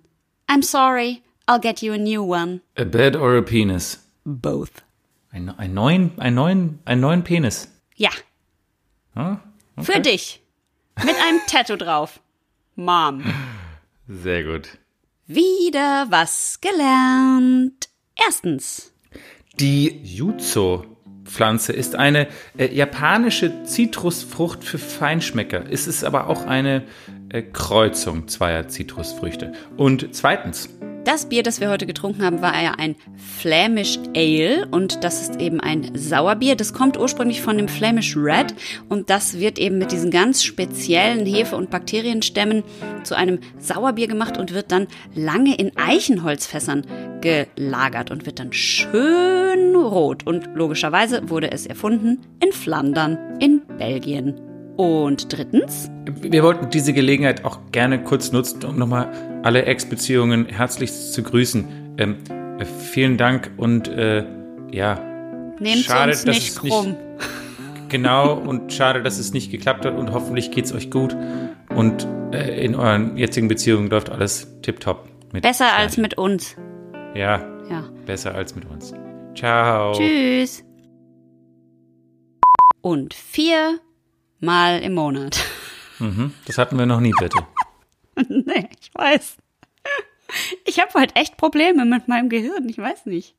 I'm sorry, I'll get you a new one. A bed or a penis? Both. Ein, ein neuen, ein neuen, einen neuen Penis. Ja, Hm? für dich. Mit einem Tattoo drauf. Mom. Sehr gut. Wieder was gelernt. Erstens. Die Jutsu Pflanze ist eine äh, japanische Zitrusfrucht für Feinschmecker. Es ist aber auch eine äh, Kreuzung zweier Zitrusfrüchte. Und zweitens, das Bier, das wir heute getrunken haben, war ja ein Flemish Ale und das ist eben ein Sauerbier. Das kommt ursprünglich von dem Flemish Red und das wird eben mit diesen ganz speziellen Hefe- und Bakterienstämmen zu einem Sauerbier gemacht und wird dann lange in Eichenholzfässern gelagert und wird dann schön rot. Und logischerweise wurde es erfunden in Flandern in Belgien. Und drittens? Wir wollten diese Gelegenheit auch gerne kurz nutzen, um nochmal alle Ex-Beziehungen herzlich zu grüßen. Ähm, äh, vielen Dank und äh, ja. Nehmt schade, uns nicht krumm. Nicht, genau, und schade, dass es nicht geklappt hat und hoffentlich geht es euch gut. Und äh, in euren jetzigen Beziehungen läuft alles tipptopp. Besser als mit uns. Ja, ja. Besser als mit uns. Ciao. Tschüss. Und vier Mal im Monat. Mhm, das hatten wir noch nie, bitte. nee, ich weiß. Ich habe heute echt Probleme mit meinem Gehirn, ich weiß nicht.